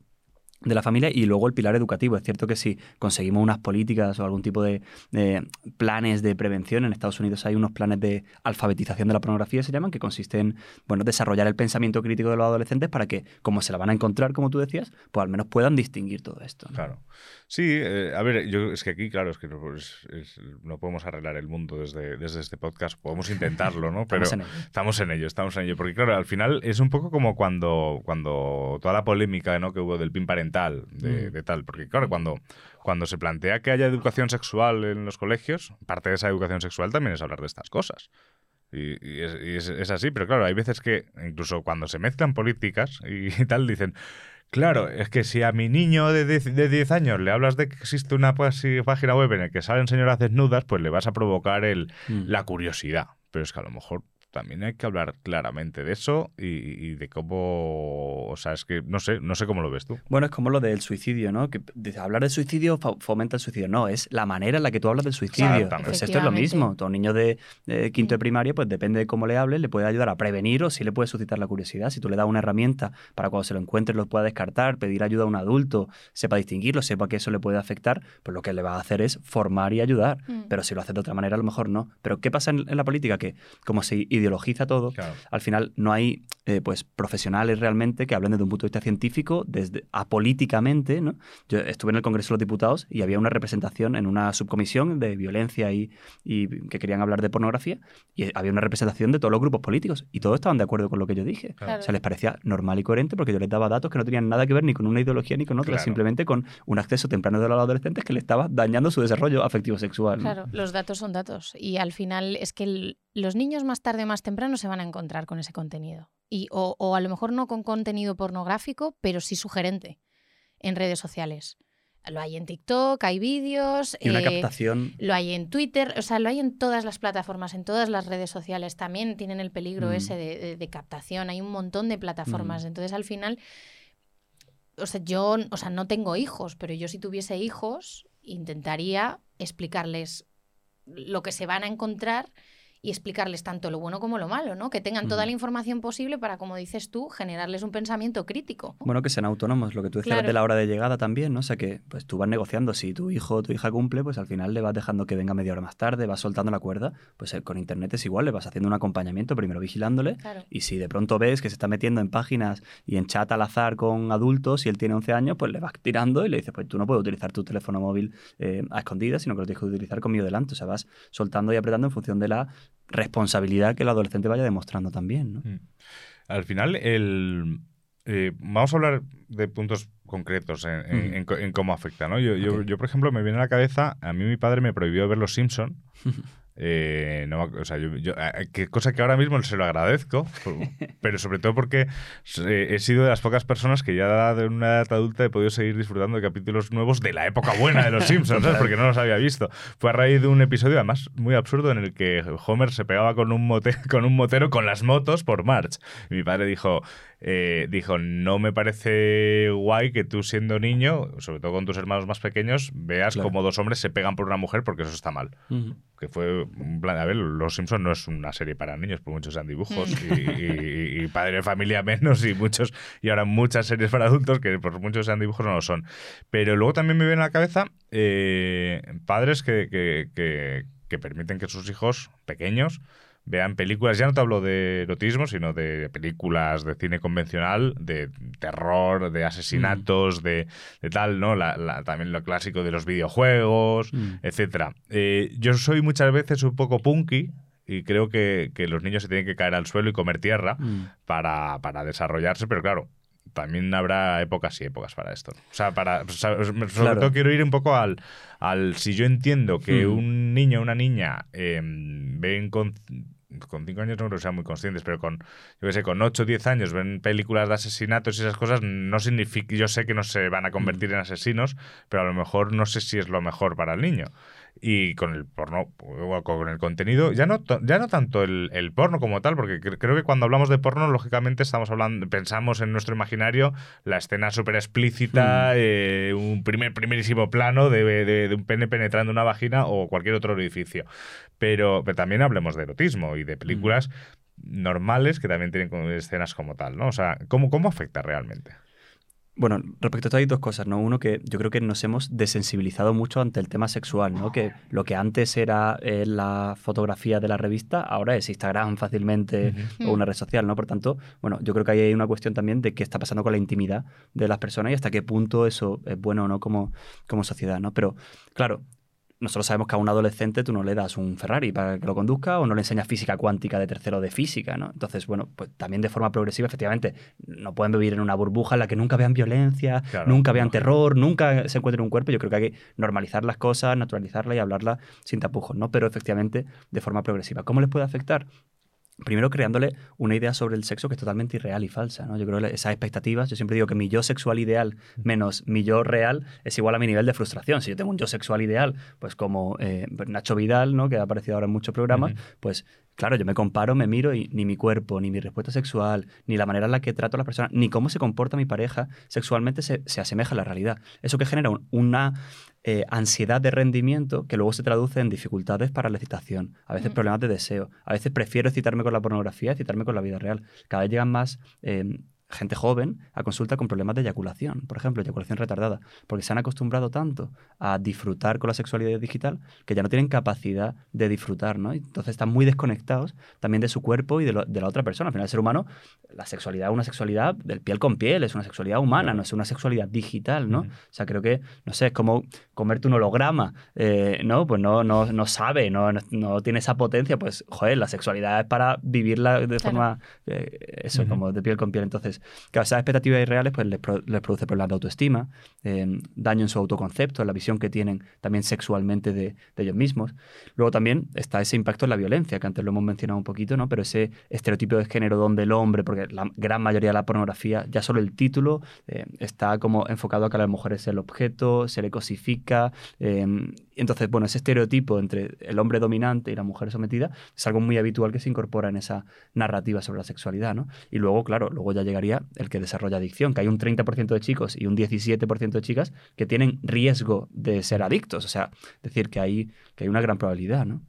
G: de la familia y luego el pilar educativo. Es cierto que si conseguimos unas políticas o algún tipo de, de planes de prevención, en Estados Unidos hay unos planes de alfabetización de la pornografía, se llaman, que consiste en bueno, desarrollar el pensamiento crítico de los adolescentes para que, como se la van a encontrar, como tú decías, pues al menos puedan distinguir todo esto. ¿no?
E: Claro. Sí, eh, a ver, yo es que aquí, claro, es que no, es- es- no podemos arreglar el mundo desde, desde este podcast. Podemos intentarlo, ¿no? Pero
G: Estamos en ello.
E: estamos en ello, estamos en ello. Porque, claro, al final es un poco como cuando, cuando toda la polémica ¿no? que hubo del PIN parental, de,
G: Mm.
E: de tal. Porque, claro, cuando, cuando se plantea que haya educación sexual en los colegios, parte de esa educación sexual también es hablar de estas cosas. Y, y es, y es- es así, pero claro, hay veces que incluso cuando se mezclan políticas y, tal, dicen, Claro, es que si a mi niño de 10, de 10 años le hablas de que existe una página web en la que salen señoras desnudas, pues le vas a provocar el,
G: Mm.
E: la curiosidad. Pero es que a lo mejor también hay que hablar claramente de eso y, y de cómo... O sea, es que no sé, no sé cómo lo ves tú.
G: Bueno, es como lo del suicidio, ¿no? Que dice, hablar de suicidio fo- fomenta el suicidio. No, es la manera en la que tú hablas del suicidio.
E: Exactamente.
G: Pues esto es lo mismo. Un niño de, de quinto de primaria, pues depende de cómo le hables, le puede ayudar a prevenir o si le puede suscitar la curiosidad. Si tú le das una herramienta para cuando se lo encuentre lo pueda descartar, pedir ayuda a un adulto, sepa distinguirlo, sepa que eso le puede afectar, pues lo que le va a hacer es formar y ayudar.
F: Mm.
G: Pero si lo hace de otra manera, a lo mejor no. Pero ¿qué pasa en, en la política? Que como se ideologiza todo,
E: Claro.
G: al final no hay eh, pues profesionales realmente que hablen desde un punto de vista científico, desde apolíticamente. ¿no? Yo estuve en el Congreso de los Diputados y había una representación en una subcomisión de violencia y, y que querían hablar de pornografía y había una representación de todos los grupos políticos y todos estaban de acuerdo con lo que yo dije.
F: Claro.
G: O sea, les parecía normal y coherente porque yo les daba datos que no tenían nada que ver ni con una ideología ni con otra,
E: Claro.
G: simplemente con un acceso temprano de los adolescentes que le estaba dañando su desarrollo afectivo sexual. ¿no?
F: Claro, los datos son datos. Y al final es que el- los niños más tarde o más temprano se van a encontrar con ese contenido. Y, o, o a lo mejor no con contenido pornográfico, pero sí sugerente en redes sociales. Lo hay en TikTok, hay vídeos.
G: Y una
F: eh,
G: captación
F: Lo hay en Twitter, o sea, lo hay en todas las plataformas, en todas las redes sociales. También tienen el peligro
G: Mm.
F: ese de, de- de captación. Hay un montón de plataformas.
G: Mm.
F: Entonces, al final, o sea, yo o sea, no tengo hijos, pero yo si tuviese hijos, intentaría explicarles lo que se van a encontrar y explicarles tanto lo bueno como lo malo, ¿no? Que tengan toda la información posible para, como dices tú, generarles un pensamiento crítico.
G: Bueno, que sean autónomos, lo que tú decías
F: Claro.
G: de la hora de llegada también, ¿no? O sea, que pues tú vas negociando. Si tu hijo o tu hija cumple, pues al final le vas dejando que venga media hora más tarde, vas soltando la cuerda. Pues eh, con internet es igual, le vas haciendo un acompañamiento, primero vigilándole.
F: Claro.
G: Y si de pronto ves que se está metiendo en páginas y en chat al azar con adultos y él tiene 11 años, pues le vas tirando y le dices, pues tú no puedes utilizar tu teléfono móvil eh, a escondidas, sino que lo tienes que utilizar conmigo delante. O sea, vas soltando y apretando en función de la responsabilidad que el adolescente vaya demostrando también, ¿no?
E: Mm. Al final, el, eh, vamos a hablar de puntos concretos en, en- en co- en cómo afecta, ¿no? Yo, yo, por ejemplo, me viene a la cabeza, a mí mi padre me prohibió ver Los Simpson. Eh, no, o sea, yo, yo- que cosa que ahora mismo se lo agradezco, pero sobre todo porque eh, he sido de las pocas personas que ya de una edad adulta he podido seguir disfrutando de capítulos nuevos de la época buena de los Simpsons, ¿sabes? porque no los había visto. Fue a raíz de un episodio, además, muy absurdo, en el que Homer se pegaba con un, mote- con un motero con las motos por March. Y mi padre dijo, eh, dijo, no me parece guay que tú siendo niño, sobre todo con tus hermanos más pequeños, veas
G: Claro.
E: como dos hombres se pegan por una mujer porque eso está mal. Que fue un plan. A ver, Los Simpsons no es una serie para niños, por muchos sean dibujos, y, y- y Padre de Familia menos, y muchos, y ahora muchas series para adultos que por muchos sean dibujos no lo son. Pero luego también me viene a la cabeza eh, padres que, que- que- que permiten que sus hijos pequeños vean películas, ya no te hablo de erotismo, sino de películas de cine convencional, de terror, de asesinatos, de, de tal, ¿no? La- la- también lo clásico de los videojuegos,
G: Mm.
E: etcétera. Eh, yo soy muchas veces un poco punky y creo que, que los niños se tienen que caer al suelo y comer tierra
G: Mm.
E: para, para desarrollarse, pero claro, también habrá épocas y épocas para esto. O sea, para, o sea, sobre
G: Claro.
E: todo quiero ir un poco al, al si yo entiendo que
G: Hmm.
E: un niño o una niña eh, ven con con cinco años no creo que sean muy conscientes, pero con, yo qué sé, con 8 o 10 años ven películas de asesinatos y esas cosas, no significa, yo sé que no se van a convertir en asesinos, pero a lo mejor no sé si es lo mejor para el niño. Y con el porno, con el contenido, ya no, ya no tanto el, el porno como tal, porque cre- creo que cuando hablamos de porno, lógicamente estamos hablando, pensamos en nuestro imaginario la escena súper explícita, eh, un primer, primerísimo plano de, de- de un pene penetrando una vagina o cualquier otro orificio. Pero, pero también hablemos de erotismo y de películas normales que también tienen escenas como tal, ¿no? O sea, ¿cómo, cómo afecta realmente?
G: Bueno, respecto a esto hay dos cosas, ¿no? Uno que yo creo que nos hemos desensibilizado mucho ante el tema sexual, ¿no? Que lo que antes era eh, la fotografía de la revista, ahora es Instagram fácilmente o una red social, ¿no? Por tanto, bueno, yo creo que ahí hay una cuestión también de qué está pasando con la intimidad de las personas y hasta qué punto eso es bueno o no como, como sociedad, ¿no? Pero, claro, nosotros sabemos que a un adolescente tú no le das un Ferrari para que lo conduzca o no le enseñas física cuántica de tercero de física, ¿no? Entonces, bueno, pues también de forma progresiva, efectivamente, no pueden vivir en una burbuja en la que nunca vean violencia,
E: Claro,
G: nunca vean terror, nunca se encuentren un cuerpo. Yo creo que hay que normalizar las cosas, naturalizarlas y hablarlas sin tapujos, ¿no? Pero efectivamente de forma progresiva. ¿Cómo les puede afectar? Primero creándole una idea sobre el sexo que es totalmente irreal y falsa, ¿no? Yo creo que esas expectativas, yo siempre digo que mi yo sexual ideal menos mi yo real es igual a mi nivel de frustración. Si yo tengo un yo sexual ideal, pues como eh, Nacho Vidal, ¿no? Que ha aparecido ahora en muchos programas, pues claro, yo me comparo, me miro y ni mi cuerpo, ni mi respuesta sexual, ni la manera en la que trato a las personas, ni cómo se comporta mi pareja sexualmente se, se asemeja a la realidad. Eso que genera un- una eh, ansiedad de rendimiento que luego se traduce en dificultades para la excitación, a veces
F: Mm.
G: problemas de deseo, a veces prefiero excitarme con la pornografía, excitarme con la vida real. Cada vez llegan más eh, gente joven a consulta con problemas de eyaculación, por ejemplo, eyaculación retardada, porque se han acostumbrado tanto a disfrutar con la sexualidad digital que ya no tienen capacidad de disfrutar, ¿no? Entonces están muy desconectados también de su cuerpo y de, lo- de la otra persona. Al final, el ser humano, la sexualidad es una sexualidad del piel con piel, es una sexualidad humana, no es una sexualidad digital, ¿no? O sea, creo que, no sé, es como comerte un holograma, eh, ¿no? Pues no, no, no sabe, no, no, no tiene esa potencia, pues, joder, la sexualidad es para vivirla de forma, eh, eso, como de piel con piel. Entonces, claro, esas expectativas irreales, pues les, pro- les produce problemas de autoestima, eh, daño en su autoconcepto, en la visión que tienen también sexualmente de, de ellos mismos. Luego también está ese impacto en la violencia, que antes lo hemos mencionado un poquito, ¿no? Pero ese estereotipo de género donde el hombre, porque la gran mayoría de la pornografía, ya solo el título eh, está como enfocado a que la mujer es el objeto, se le cosifica. eh, entonces, bueno, ese estereotipo entre el hombre dominante y la mujer sometida es algo muy habitual que se incorpora en esa narrativa sobre la sexualidad, ¿no? Y luego, claro, luego ya llegaría el que desarrolla adicción, que hay un 30% de chicos y un 17% de chicas que tienen riesgo de ser adictos. O sea, decir que hay, que hay una gran probabilidad, ¿no?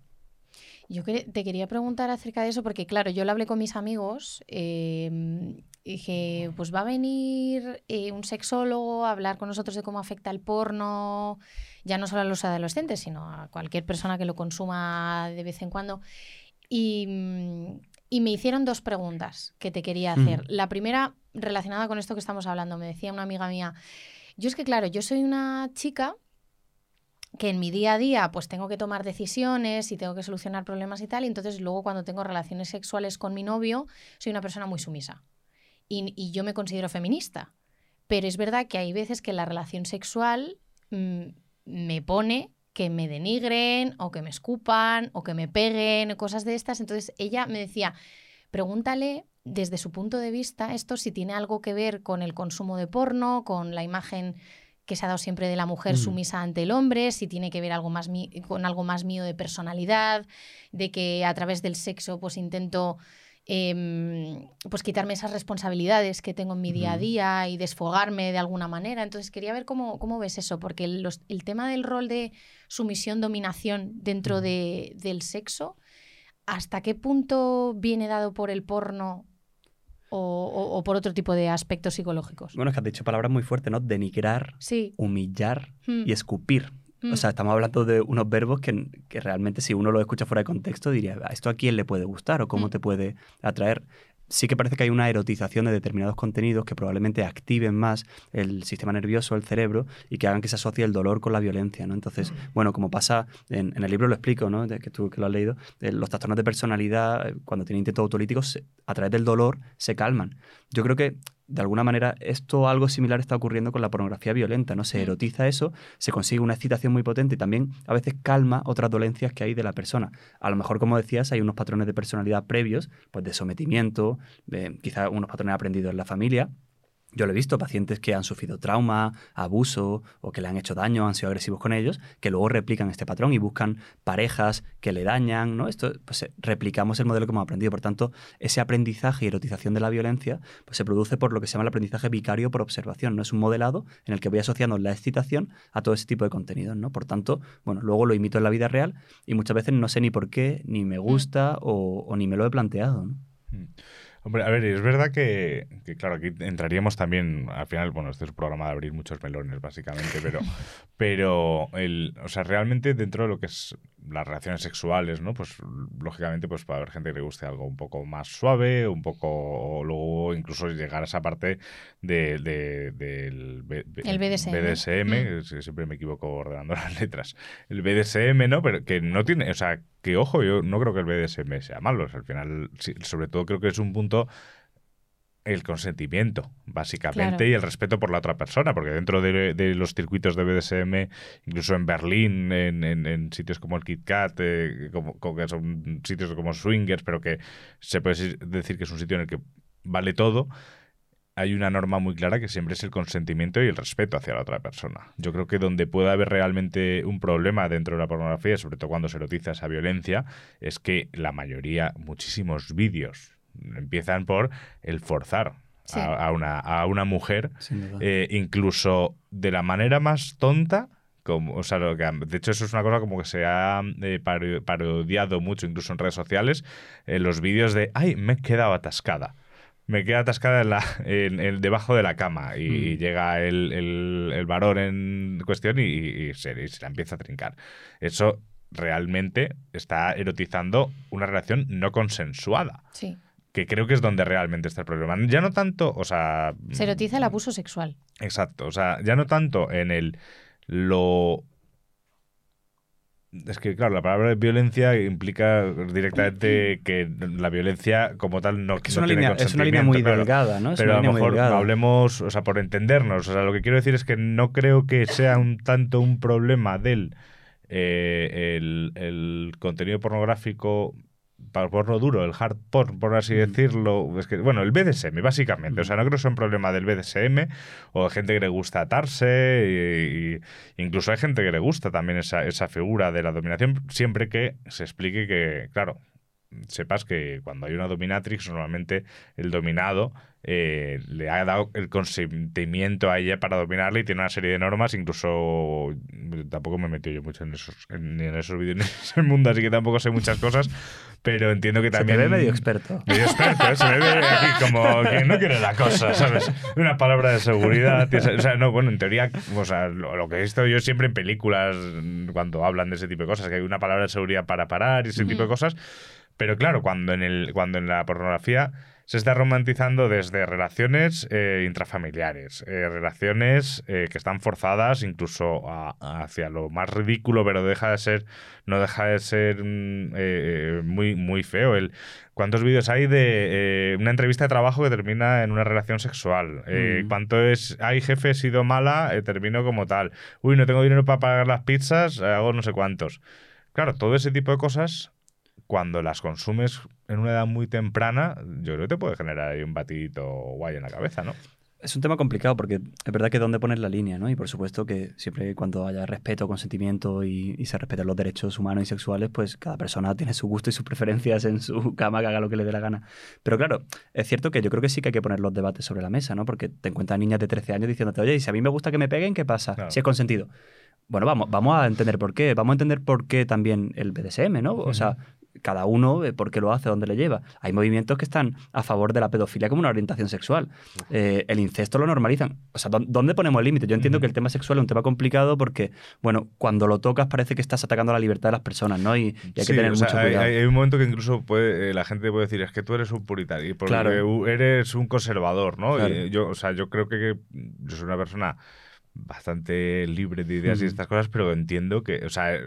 F: Yo te quería preguntar acerca de eso, porque claro, yo lo hablé con mis amigos eh, dije, pues va a venir eh, un sexólogo a hablar con nosotros de cómo afecta el porno, ya no solo a los adolescentes, sino a cualquier persona que lo consuma de vez en cuando. Y, mm, y me hicieron dos preguntas que te quería hacer. La primera, relacionada con esto que estamos hablando, me decía una amiga mía, yo es que claro, yo soy una chica que en mi día a día pues tengo que tomar decisiones y tengo que solucionar problemas y tal, y entonces luego cuando tengo relaciones sexuales con mi novio soy una persona muy sumisa. Y, y yo me considero feminista. Pero es verdad que hay veces que la relación sexual mm, me pone que me denigren o que me escupan o que me peguen, cosas de estas. Entonces ella me decía, pregúntale desde su punto de vista esto si tiene algo que ver con el consumo de porno, con la imagen que se ha dado siempre de la mujer
G: Mm.
F: sumisa ante el hombre, si tiene que ver algo más con algo más mío de personalidad, de que a través del sexo pues intento em, pues quitarme esas responsabilidades que tengo en mi día a día y desfogarme de alguna manera. Entonces quería ver cómo, cómo ves eso, porque los- el tema del rol de sumisión-dominación dentro de- del sexo, ¿hasta qué punto viene dado por el porno o, o- o por otro tipo de aspectos psicológicos?
G: Bueno, es que has dicho palabras muy fuertes, ¿no? Denigrar,
F: Sí.
G: humillar
F: Mm,
G: y escupir.
F: Mm,
G: O sea, estamos hablando de unos verbos que, que realmente si uno lo escucha fuera de contexto diría, "¿A ¿esto a quién le puede gustar o cómo
F: Mm.
G: te puede atraer? Sí que parece que hay una erotización de determinados contenidos que probablemente activen más el sistema nervioso, el cerebro, y que hagan que se asocie el dolor con la violencia, ¿no? Entonces, bueno, como pasa, en, en el libro lo explico, ¿no? De que tú que lo has leído, eh, los trastornos de personalidad, eh, cuando tienen intentos autolíticos, a través del dolor se calman. Yo creo que de alguna manera esto algo similar está ocurriendo con la pornografía violenta, ¿no? Se
F: Mm.
G: erotiza eso, se consigue una excitación muy potente y también a veces calma otras dolencias que hay de la persona. A lo mejor, como decías, hay unos patrones de personalidad previos, pues de sometimiento, de, quizá unos patrones aprendidos en la familia. Yo lo he visto, pacientes que han sufrido trauma, abuso o que le han hecho daño, han sido agresivos con ellos, que luego replican este patrón y buscan parejas que le dañan, ¿no? Esto, pues eh, replicamos el modelo que hemos aprendido. Por tanto, ese aprendizaje y erotización de la violencia pues, se produce por lo que se llama el aprendizaje vicario por observación. No es un modelado en el que voy asociando la excitación a todo ese tipo de contenidos, ¿no? Por tanto, bueno, luego lo imito en la vida real y muchas veces no sé ni por qué, ni me gusta o, o ni me lo he planteado, ¿no?
E: Mm. Hombre, a ver, es verdad que, que, claro, aquí entraríamos también, al final, bueno, este es un programa de abrir muchos melones, básicamente, pero, pero el, o sea, realmente dentro de lo que es las relaciones sexuales, ¿no? Pues lógicamente, pues puede haber gente que le guste algo un poco más suave, un poco, o luego incluso llegar a esa parte de, de- del B- B-
F: El BDSM.
E: BDSM,
F: Mm.
E: siempre me equivoco ordenando las letras. El BDSM, ¿no? Pero que no tiene, o sea, que ojo, yo no creo que el BDSM sea malo. o sea, al final, sí, sobre todo creo que es un punto el consentimiento, básicamente,
F: Claro.
E: y el respeto por la otra persona, porque dentro de, de los circuitos de BDSM, incluso en Berlín, en, en- en sitios como el Kit Kat, eh, como, como que son sitios como swingers, pero que se puede decir- decir que es un sitio en el que vale todo, hay una norma muy clara que siempre es el consentimiento y el respeto hacia la otra persona. Yo creo que donde puede haber realmente un problema dentro de la pornografía, sobre todo cuando se erotiza esa violencia, es que la mayoría, muchísimos vídeos, empiezan por el forzar
F: Sí.
E: a, a una, a una mujer, eh, incluso de la manera más tonta. Como, o sea, lo que, de hecho, eso es una cosa como que se ha eh, paro- parodiado mucho, incluso en redes sociales, en los vídeos de, ay, me he quedado atascada. Me queda atascada en la, en- en- debajo de la cama y, y llega el, el- el varón en cuestión y, y se, y se la empieza a trincar. Eso realmente está erotizando una relación no consensuada,
F: Sí.
E: Que creo que es donde realmente está el problema. Ya no tanto, o sea...
F: Se erotiza el abuso sexual.
E: Exacto, o sea, ya no tanto en el lo es que claro, la palabra violencia implica directamente que la violencia como tal no,
G: Es
E: no
G: una,
E: tiene
G: línea, es una línea muy delgada, ¿no? Es
E: Pero
G: una
E: a lo mejor hablemos, o sea, por entendernos, o sea, lo que quiero decir es que no creo que sea un tanto un problema del eh, el, el contenido pornográfico porno duro, el hard porn, por así decirlo, es que, bueno, el BDSM, básicamente. O sea, no creo que sea un problema del BDSM o de gente que le gusta atarse, y, y incluso hay gente que le gusta también esa, esa figura de la dominación, siempre que se explique que, claro, sepas que cuando hay una dominatrix, normalmente el dominado eh, le ha dado el consentimiento a ella para dominarle y tiene una serie de normas, incluso tampoco me he metido yo mucho en esos, en, esos vídeos, en ese mundo, así que tampoco sé muchas cosas, pero entiendo que
G: Se
E: también...
G: ve medio experto.
E: Medio experto, ¿eh? se me ve aquí como que no quiere la cosa, ¿sabes? Una palabra de seguridad. O sea, no, bueno, en teoría, o sea, lo, lo que he visto yo siempre en películas, cuando hablan de ese tipo de cosas, que hay una palabra de seguridad para parar y ese tipo de cosas. Pero claro, cuando en, el, cuando en la pornografía se está romantizando desde relaciones eh, intrafamiliares, eh, relaciones eh, que están forzadas incluso a- hacia lo más ridículo, pero deja de ser, no deja de ser mm, muy, muy feo. El, ¿Cuántos vídeos hay de una entrevista de trabajo que termina en una relación sexual?
G: Mm.
E: ¿Cuánto es, ay jefe, he sido mala, termino como tal? Uy, no tengo dinero para pagar las pizzas, hago no sé cuántos. Claro, todo ese tipo de cosas cuando las consumes en una edad muy temprana, yo creo que te puede generar ahí un batidito guay en la cabeza, ¿no?
G: Es un tema complicado porque es verdad que dónde poner la línea, ¿no? Y por supuesto que siempre cuando haya respeto, consentimiento y, y se respeten los derechos humanos y sexuales, pues cada persona tiene su gusto y sus preferencias en su cama, que haga lo que le dé la gana. Pero claro, es cierto que yo creo que sí que hay que poner los debates sobre la mesa, ¿no? Porque te encuentran niñas de 13 años diciéndote, oye, y si a mí me gusta que me peguen, ¿qué pasa?
E: Claro.
G: Si es consentido. Bueno, vamos, vamos a entender por qué. Vamos a entender por qué también el BDSM, ¿no? O sea, cada uno eh, por qué lo hace, dónde le lleva. Hay movimientos que están a favor de la pedofilia como una orientación sexual. Eh, el incesto lo normalizan. O sea, ¿dó- ¿dónde ponemos el límite? Yo entiendo que el tema sexual es un tema complicado porque, bueno, cuando lo tocas parece que estás atacando la libertad de las personas, ¿no? Y, y hay que
E: Sí,
G: tener
E: o sea,
G: mucho cuidado.
E: hay- hay un momento que incluso puede, eh, la gente puede decir, es que tú eres un puritario, porque
G: Claro.
E: eres un conservador, ¿no?
G: Claro.
E: Y yo, o sea, yo creo que yo soy una persona bastante libre de ideas y estas cosas, pero entiendo que, o sea,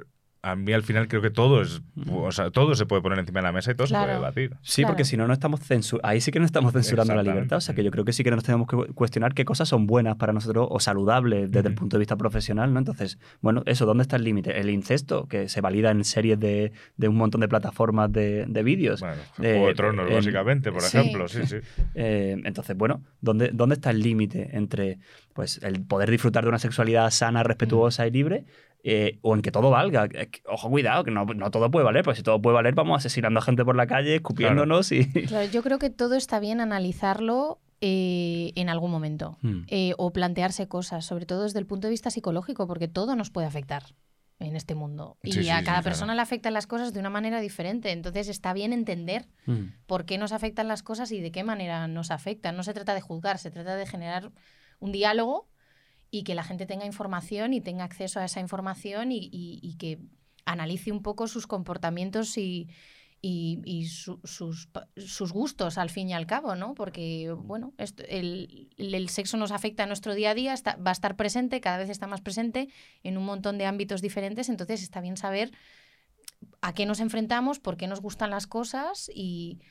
E: a mí al final creo que todo es, o sea, todo se puede poner encima de la mesa y todo se puede debatir.
G: Sí,
F: Claro.
G: porque si no, no estamos censurando. Ahí sí que no estamos censurando la libertad. O sea, que yo creo que sí que nos tenemos que cuestionar qué cosas son buenas para nosotros o saludables desde el punto de vista profesional, ¿no? Entonces, bueno, eso, ¿dónde está el límite? El incesto, que se valida en series de, de un montón de plataformas de, de vídeos.
E: Bueno,
G: Eh,
E: Juego de Tronos,
G: en-
E: básicamente, por
F: sí.
E: ejemplo, sí, sí.
G: Eh, entonces, bueno, ¿dónde, ¿dónde está el límite entre pues, el poder disfrutar de una sexualidad sana, respetuosa y libre? Eh, o en que todo valga. Eh, que- Ojo, cuidado, que no, no todo puede valer, pues si todo puede valer, vamos asesinando a gente por la calle, escupiéndonos y...
F: Claro, yo creo que todo está bien analizarlo eh, en algún momento
G: Hmm.
F: eh, o plantearse cosas, sobre todo desde el punto de vista psicológico, porque todo nos puede afectar en este mundo. Y
E: Sí,
F: a
E: sí,
F: cada
E: claro.
F: persona le afectan las cosas de una manera diferente. Entonces está bien entender
G: Hmm.
F: por qué nos afectan las cosas y de qué manera nos afectan. No se trata de juzgar, se trata de generar un diálogo y que la gente tenga información y tenga acceso a esa información y, que analice un poco sus comportamientos y, y- y su- sus, gustos al fin y al cabo, ¿no? Porque, bueno, el, sexo nos afecta a nuestro día a día, va a estar presente, cada vez está más presente en un montón de ámbitos diferentes, entonces está bien saber a qué nos enfrentamos, por qué nos gustan las cosas y,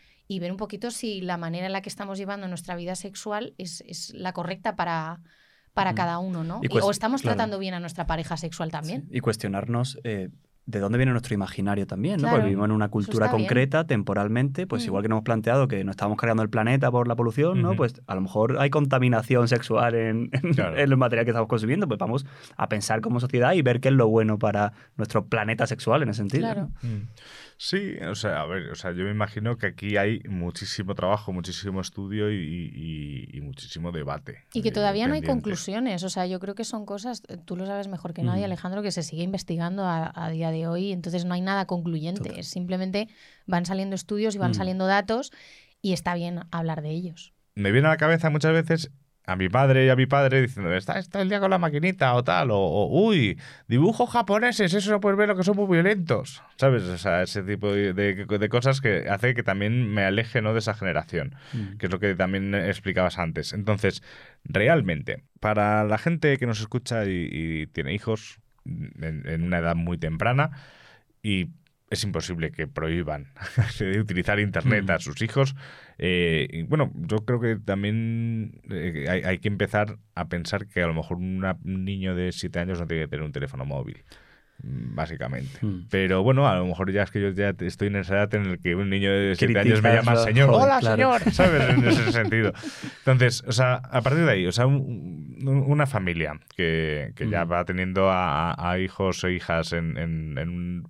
F: ver un poquito si la manera en la que estamos llevando nuestra vida sexual es la correcta para, para cada uno, ¿no?
G: Y
F: Y-
G: cuest-
F: o estamos
G: claro.
F: tratando bien a nuestra pareja sexual también.
G: Y cuestionarnos eh, de dónde viene nuestro imaginario también, ¿no?
F: Claro,
G: Porque vivimos en una cultura
F: bien.
G: concreta, temporalmente, pues
F: Mm.
G: igual que nos hemos planteado que nos estamos cargando el planeta por la polución, ¿no? Pues a lo mejor hay contaminación sexual en, en-
E: Claro.
G: en el material que estamos consumiendo, pues vamos a pensar como sociedad y ver qué es lo bueno para nuestro planeta sexual en ese sentido.
F: Claro.
G: ¿no?
E: Sí, o sea, a ver, o sea, yo me imagino que aquí hay muchísimo trabajo, muchísimo estudio y, y- y muchísimo debate.
F: Y que todavía no hay conclusiones. O sea, yo creo que son cosas, eh, tú lo sabes mejor que nadie,
G: Mm.
F: Alejandro, que se sigue investigando a, a día de hoy. Entonces no hay nada concluyente.
G: Total.
F: Es Simplemente van saliendo estudios y van
G: Mm.
F: saliendo datos y está bien hablar de ellos.
E: Me viene a la cabeza muchas veces a mi padre y a mi padre diciendo, está, está el día con la maquinita o tal, o, o, uy, dibujos japoneses, eso no puedes ver lo que son muy violentos. ¿Sabes? O sea, ese tipo de, de- de cosas que hace que también me aleje ¿no? de esa generación.
G: Mm.
E: que es lo que también explicabas antes. Entonces, realmente, para la gente que nos escucha y, y tiene hijos en, en una edad muy temprana, y es imposible que prohíban de utilizar Internet a
G: Mm.
E: sus hijos, eh, y bueno, yo creo que también eh, hay, hay que empezar a pensar que a lo mejor una- un niño de 7 años no tiene que tener un teléfono móvil. mm, Básicamente.
G: Mm.
E: Pero bueno, a lo mejor ya es que yo ya estoy en esa edad en el que un niño de 7 años me llama señor. ¡Hola,
G: claro.
E: señor! ¿Sabes? En ese sentido. Entonces, o sea, a partir de ahí, o sea, un- un- una familia que, que ya va teniendo a, a hijos e hijas en, en- en un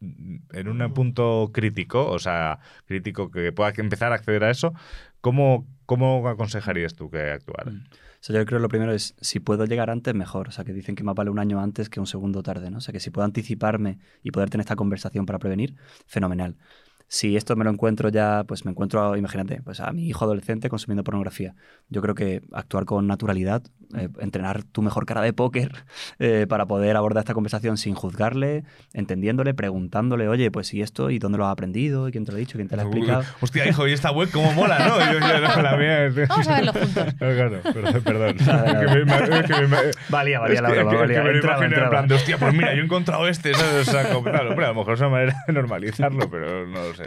E: en un punto crítico, o sea, crítico que pueda empezar a acceder a eso, ¿cómo, cómo aconsejarías tú que actuara?
G: Mm. O sea, yo creo que lo primero es, si puedo llegar antes, mejor. O sea, que dicen que más vale un año antes que un segundo tarde, ¿no? O sea, que si puedo anticiparme y poder tener esta conversación para prevenir, fenomenal. Si esto me lo encuentro ya, pues me encuentro, imagínate, pues a mi hijo adolescente consumiendo pornografía. Yo creo que actuar con naturalidad, eh, entrenar tu mejor cara de póker eh, para poder abordar esta conversación sin juzgarle, entendiéndole, preguntándole, oye, pues ¿y esto? ¿Y dónde lo has aprendido? ¿Y quién te lo ha dicho? ¿Quién te lo ha explicado?
E: Uy, Hostia, hijo, y esta web cómo mola, ¿no? Yo, yo, no, la mía es-
F: Vamos a verlo juntos.
E: Claro, perdón,
G: Valía, valía la broma, valía.
E: que me
G: Entraba,
E: imagino en
G: entraba.
E: plan de, hostia, pues mira, yo he encontrado este, ¿sabes? O sea, como- claro, hombre, a lo mejor es una manera de normalizarlo, pero no lo sé.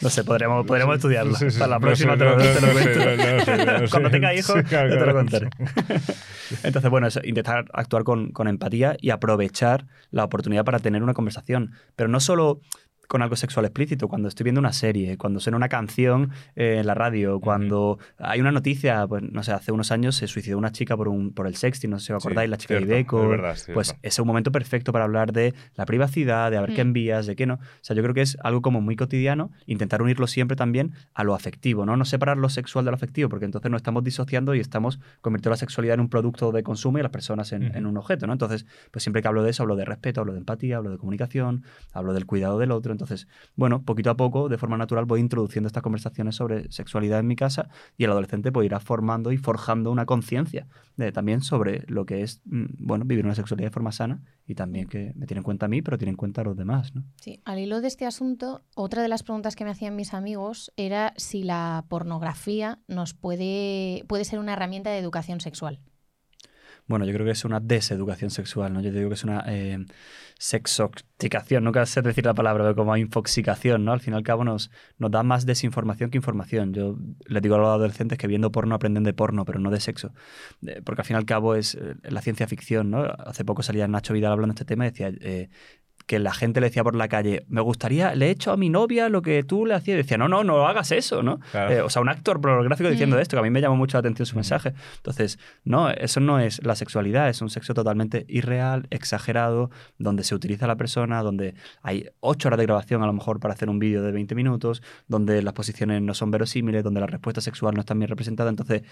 G: No sé, podremos, podremos estudiarlo.
E: Sí, sí,
G: Para la
E: no
G: próxima
E: sé,
G: te lo, cuento.
E: sé, no sé, no sé.
G: Cuando tenga hijos, te lo contaré. Entonces, bueno, es intentar actuar con, con empatía y aprovechar la oportunidad para tener una conversación. Pero no solo con algo sexual explícito, cuando estoy viendo una serie, cuando suena una canción eh, en la radio, cuando hay una noticia, pues no sé, hace unos años se suicidó una chica por, un, por el sexting, no sé si os
E: Sí,
G: acordáis, la chica
E: cierto,
G: de
E: es
G: pues
E: cierto.
G: es un momento perfecto para hablar de la privacidad, de a ver qué
F: Mm.
G: envías, de qué no. O sea, yo creo que es algo como muy cotidiano, intentar unirlo siempre también a lo afectivo, ¿no? No separar lo sexual de lo afectivo, porque entonces nos estamos disociando y estamos convirtiendo la sexualidad en un producto de consumo y a las personas en, en un objeto, ¿no? Entonces, pues siempre que hablo de eso, hablo de respeto, hablo de empatía, hablo de comunicación, hablo del cuidado del otro. Entonces, bueno, poquito a poco, de forma natural, voy introduciendo estas conversaciones sobre sexualidad en mi casa y el adolescente pues irá formando y forjando una conciencia de- también sobre lo que es, mm, bueno, vivir una sexualidad de forma sana y también que me tiene en cuenta a mí, pero tiene en cuenta a los demás, ¿no?
F: Sí, al hilo de este asunto, otra de las preguntas que me hacían mis amigos era si la pornografía nos puede, puede ser una herramienta de educación sexual.
G: Bueno, yo creo que es una deseducación sexual, ¿no? Yo digo que es una eh, nunca sé decir la palabra, pero como infoxicación, ¿no? Al fin y al cabo nos, nos da más desinformación que información. Yo les digo a los adolescentes que viendo porno aprenden de porno, pero no de sexo. Eh, porque al fin y al cabo es eh, la ciencia ficción, ¿no? Hace poco salía Nacho Vidal hablando de este tema y decía... que la gente le decía por la calle, me gustaría, le he hecho a mi novia lo que tú le hacías. Y decía, no, no, no hagas eso, ¿no?
E: Claro.
G: Eh, o sea, un actor pornográfico diciendo
F: Mm.
G: esto, que a mí me llamó mucho la atención su mensaje. Entonces, no, eso no es la sexualidad, es un sexo totalmente irreal, exagerado, donde se utiliza a la persona, donde hay ocho horas de grabación a lo mejor para hacer un vídeo de 20 minutos, donde las posiciones no son verosímiles, donde la respuesta sexual no está bien representada. Entonces,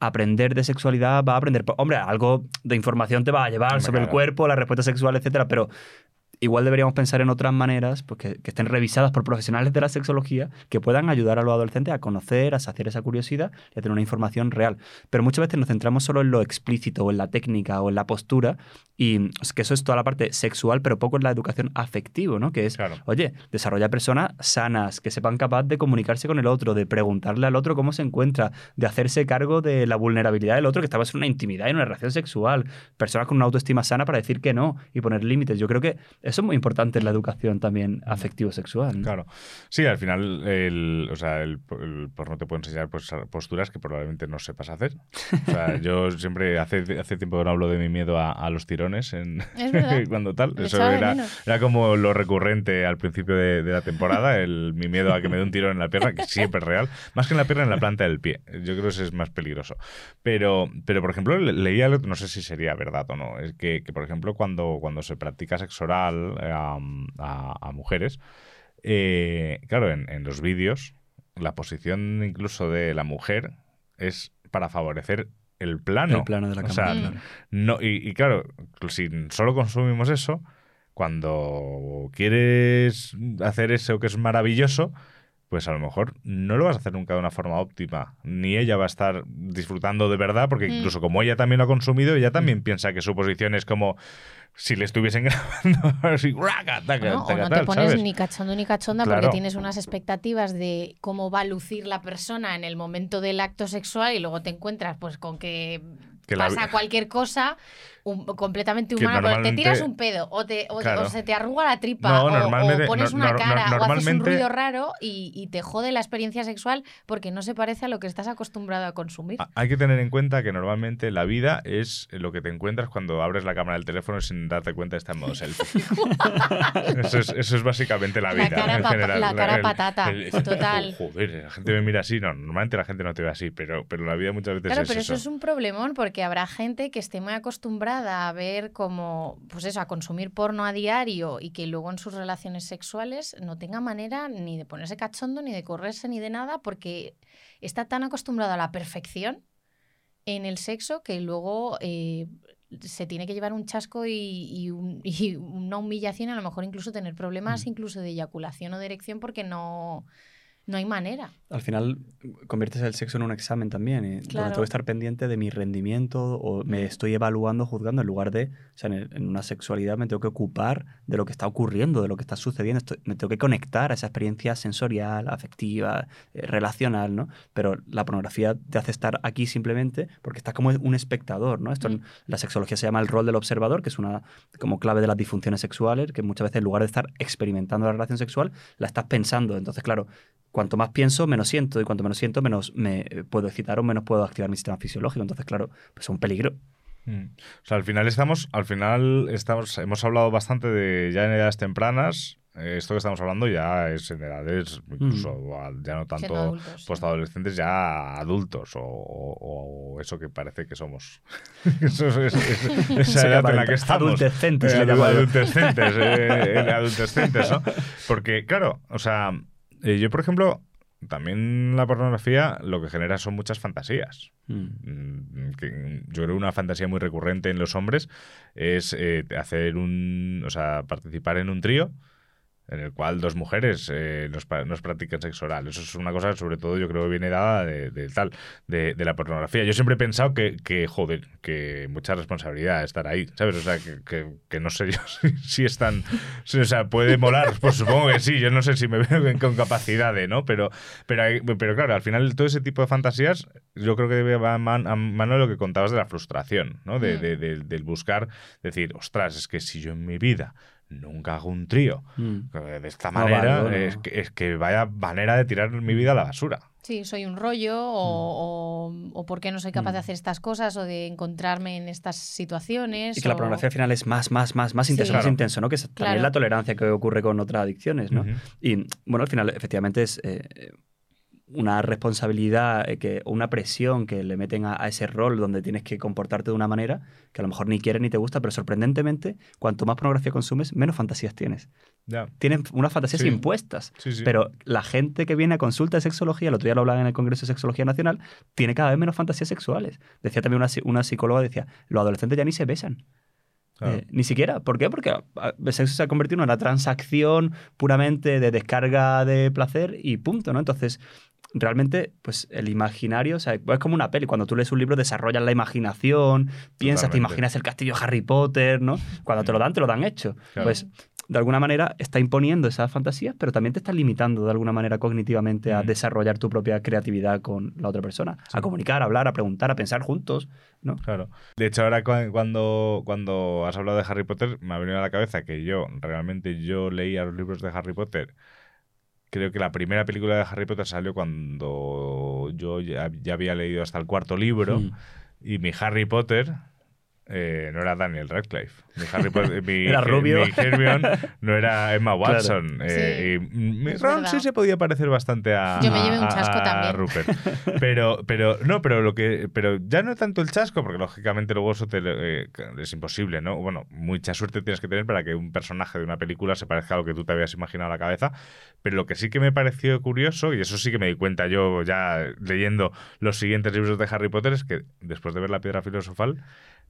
G: aprender de sexualidad va a aprender, hombre, algo de información te va a llevar
E: Hombre,
G: sobre el cuerpo, la respuesta sexual, etcétera, pero igual deberíamos pensar en otras maneras pues, que, que estén revisadas por profesionales de la sexología que puedan ayudar a los adolescentes a conocer, a saciar esa curiosidad y a tener una información real. Pero muchas veces nos centramos solo en lo explícito o en la técnica o en la postura y es que eso es toda la parte sexual, pero poco en la educación afectiva, ¿no? Que es,
E: Claro.
G: oye, desarrolla personas sanas, que sepan capaz de comunicarse con el otro, de preguntarle al otro cómo se encuentra, de hacerse cargo de la vulnerabilidad del otro, que estamos en una intimidad y en una relación sexual, personas con una autoestima sana para decir que no y poner límites. Yo creo que eso Eso es muy importante en la educación también afectivo-sexual. ¿no?
E: Claro. Sí, al final el, o sea, el, el porno te puede enseñar pues, posturas que probablemente no sepas hacer. O sea, yo siempre hace, hace tiempo que no hablo de mi miedo a, a los tirones en, cuando tal.
F: Lo
E: Eso era, era como lo recurrente al principio de, de la temporada, el, mi miedo a que me dé un tirón en la pierna, que siempre es real. Más que en la pierna, en la planta del pie. Yo creo que ese es más peligroso. Pero, pero por ejemplo, le- leía, no sé si sería verdad o no, es que, que, por ejemplo, cuando, cuando se practica sexo oral a, a- a mujeres, eh, claro, en, en los vídeos, la posición incluso de la mujer es para favorecer el plano.
G: El plano de la
E: O
G: cámara.
E: sea,
G: claro.
E: no, y, y claro, si solo consumimos eso, cuando quieres hacer eso que es maravilloso, pues a lo mejor no lo vas a hacer nunca de una forma óptima. Ni ella va a estar disfrutando de verdad, porque
F: Mm.
E: incluso como ella también lo ha consumido, ella también piensa que su posición es como si le estuviesen grabando así, ¡raca! taca,
F: ¿no? O no te pones
E: ¿sabes?
F: ni cachondo ni cachonda
E: Claro.
F: porque tienes unas expectativas de cómo va a lucir la persona en el momento del acto sexual y luego te encuentras pues con que,
E: Que la-
F: pasa cualquier cosa un- completamente humana, te tiras un pedo o, te, o,
E: Claro.
F: o se te arruga la tripa
E: No,
F: o- pones
E: no-
F: una
E: no-
F: cara o haces un ruido raro y, y te jode la experiencia sexual porque no se parece a lo que estás acostumbrado a consumir.
E: Hay que tener en cuenta que normalmente la vida es lo que te encuentras cuando abres la cámara del teléfono sin darte cuenta está en modo selfie. eso, es, eso es básicamente la
F: La
E: vida.
F: cara
E: en general.
F: la cara patata, total.
E: Joder, la gente me mira así. No, normalmente la gente no te ve así, pero, pero la vida muchas veces
F: Claro,
E: es
F: pero
E: eso.
F: eso es un problemón porque habrá gente que esté muy acostumbrada a ver como, pues eso, a consumir porno a diario y que luego en sus relaciones sexuales no tenga manera ni de ponerse cachondo, ni de correrse, ni de nada, porque está tan acostumbrado a la perfección en el sexo que luego eh, se tiene que llevar un chasco y, y un- y una humillación, a lo mejor incluso tener problemas
E: Mm.
F: incluso de eyaculación o de erección porque no, no hay manera.
G: Al final conviertes el sexo en un examen también, donde tengo que estar pendiente de mi rendimiento o me estoy evaluando, juzgando, en lugar de, o sea, en, el- en una sexualidad me tengo que ocupar de lo que está ocurriendo, de lo que está sucediendo, estoy- me tengo que conectar a esa experiencia sensorial, afectiva, eh, relacional, ¿no? Pero la pornografía te hace estar aquí simplemente porque estás como un espectador, ¿no? Esto en
F: Mm.
G: la sexología se llama el rol del observador, que es una como clave de las disfunciones sexuales, que muchas veces en lugar de estar experimentando la relación sexual, la estás pensando. Entonces, claro, cuanto más pienso, menos siento, y cuanto menos siento, menos me eh, puedo excitar o menos puedo activar mi sistema fisiológico. Entonces, claro, pues es un peligro.
E: Mm. O sea, al final estamos, al final estamos, hemos hablado bastante de ya en edades tempranas. eh, Esto que estamos hablando ya es en edades, incluso a- ya no tanto postadolescentes, ya adultos o, o- o eso que parece que somos. Eso es- es- es- esa edad en la que estamos.
G: adultescentes,
E: Eh,
G: le
E: adultescentes, eh, eh, adultescentes, ¿no? Porque, claro, o sea, eh, yo, por ejemplo, también la pornografía lo que genera son muchas fantasías.
G: Mm.
E: Mm, que yo creo que una fantasía muy recurrente en los hombres es eh, hacer un, o sea, participar en un trío en el cual dos mujeres eh, nos, practican sexo oral. Eso es una cosa sobre todo yo creo que viene dada de, de tal, de, de la pornografía. Yo siempre he pensado que, que, joder, que mucha responsabilidad estar ahí, ¿sabes? O sea, que, que, que no sé yo si, si es tan... si, o sea, puede molar, pues supongo que sí, yo no sé si me veo con capacidad de, ¿no? Pero, pero, hay- pero claro, al final todo ese tipo de fantasías yo creo que va a man- a mano de lo que contabas de la frustración, ¿no? De,
F: Mm.
E: de- de- del buscar, decir, ostras, es que si yo en mi vida nunca hago un trío
G: Mm.
E: de esta
G: No
E: manera,
G: no.
E: es, que, es que vaya manera de tirar mi vida a la basura.
F: Sí, soy un rollo o, o, o por qué no soy capaz de
G: Mm.
F: hacer estas cosas o de encontrarme en estas situaciones.
G: Y que la pornografía al final es más, más, más, más
F: Sí.
G: intenso, más
E: Claro.
G: intenso, ¿no? Que es también
F: Claro.
G: la tolerancia que ocurre con otras adicciones, ¿no? Y bueno, al final, efectivamente, es eh, una responsabilidad eh, que, o una presión que le meten a, a ese rol donde tienes que comportarte de una manera que a lo mejor ni quieres ni te gusta, pero sorprendentemente, cuanto más pornografía consumes, menos fantasías tienes.
E: Ya.
G: Tienes unas fantasías
E: Sí.
G: impuestas.
E: Sí, sí.
G: Pero la gente que viene a consulta de sexología, el otro día lo hablaba en el Congreso de Sexología Nacional, tiene cada vez menos fantasías sexuales. Decía también una, una psicóloga, decía, los adolescentes ya ni se besan.
E: Claro.
G: Eh, ni siquiera. ¿Por qué? Porque ah, el sexo se ha convertido en una transacción puramente de descarga de placer y punto, ¿no? Entonces, realmente, pues el imaginario, o sea, es como una peli. Cuando tú lees un libro, desarrollas la imaginación, piensas, te imaginas el castillo de Harry Potter, ¿no? Cuando te lo dan, te lo dan hecho.
E: Claro.
G: Pues de alguna manera está imponiendo esas fantasías, pero también te está limitando de alguna manera cognitivamente a
E: Mm.
G: desarrollar tu propia creatividad con la otra persona, a comunicar, a hablar, a preguntar, a pensar juntos, ¿no?
E: Claro. De hecho, ahora cu- cuando, cuando has hablado de Harry Potter, me ha venido a la cabeza que yo, realmente, yo leía los libros de Harry Potter. Creo que la primera película de Harry Potter salió cuando yo ya, ya había leído hasta el cuarto libro.
G: Mm.
E: Y mi Harry Potter eh, no era Daniel Radcliffe. Mi Harry Potter, mi,
G: Era rubio.
E: Mi Hermione no era Emma Watson. eh, y mi
F: es
E: Ron sí se podía parecer bastante a,
F: Yo me
E: a-
F: llevé un chasco
E: a. Rupert. Pero, pero, no, pero lo que, pero ya no tanto el chasco, porque lógicamente luego eso te, eh, es imposible, ¿no? Bueno, mucha suerte tienes que tener para que un personaje de una película se parezca a lo que tú te habías imaginado a la cabeza. Pero lo que sí que me pareció curioso, y eso sí que me di cuenta yo ya leyendo los siguientes libros de Harry Potter, es que después de ver la piedra filosofal,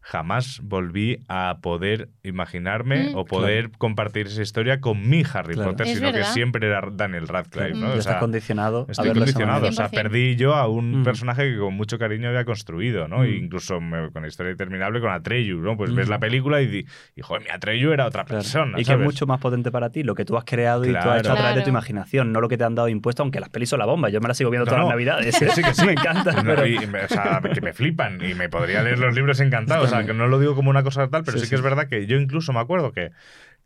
E: jamás volví a poder imaginarme
F: Mm.
E: o poder compartir esa historia con mi Harry
G: Claro.
E: Potter,
F: Es
E: sino que siempre era Daniel Radcliffe, ¿no? O sea,
G: condicionado
E: Estoy condicionado, o sea,
F: 100%.
E: perdí yo a un
G: Mm.
E: personaje que con mucho cariño había construido, ¿no?
G: Mm.
E: E incluso me- con la historia interminable con Atreyu, ¿no? Pues ves la película y, di- y joder, mi Atreyu era otra
G: Claro.
E: persona,
G: y que es mucho más potente para ti lo que tú has creado y tú has
E: Claro.
G: hecho a través de tu imaginación, no lo que te han dado impuesto, aunque las pelis son la bomba. Yo me las sigo viendo
E: No,
G: todas
E: no.
G: las navidades. ¿eh?
E: Sí, que sí.
G: me encanta.
E: No,
G: pero-
E: y- o sea, que me flipan y me podría leer los libros encantado. Sea, que no lo digo como una cosa tal, pero sí,
G: Sí,
E: que
G: sí.
E: es verdad que yo incluso me acuerdo que,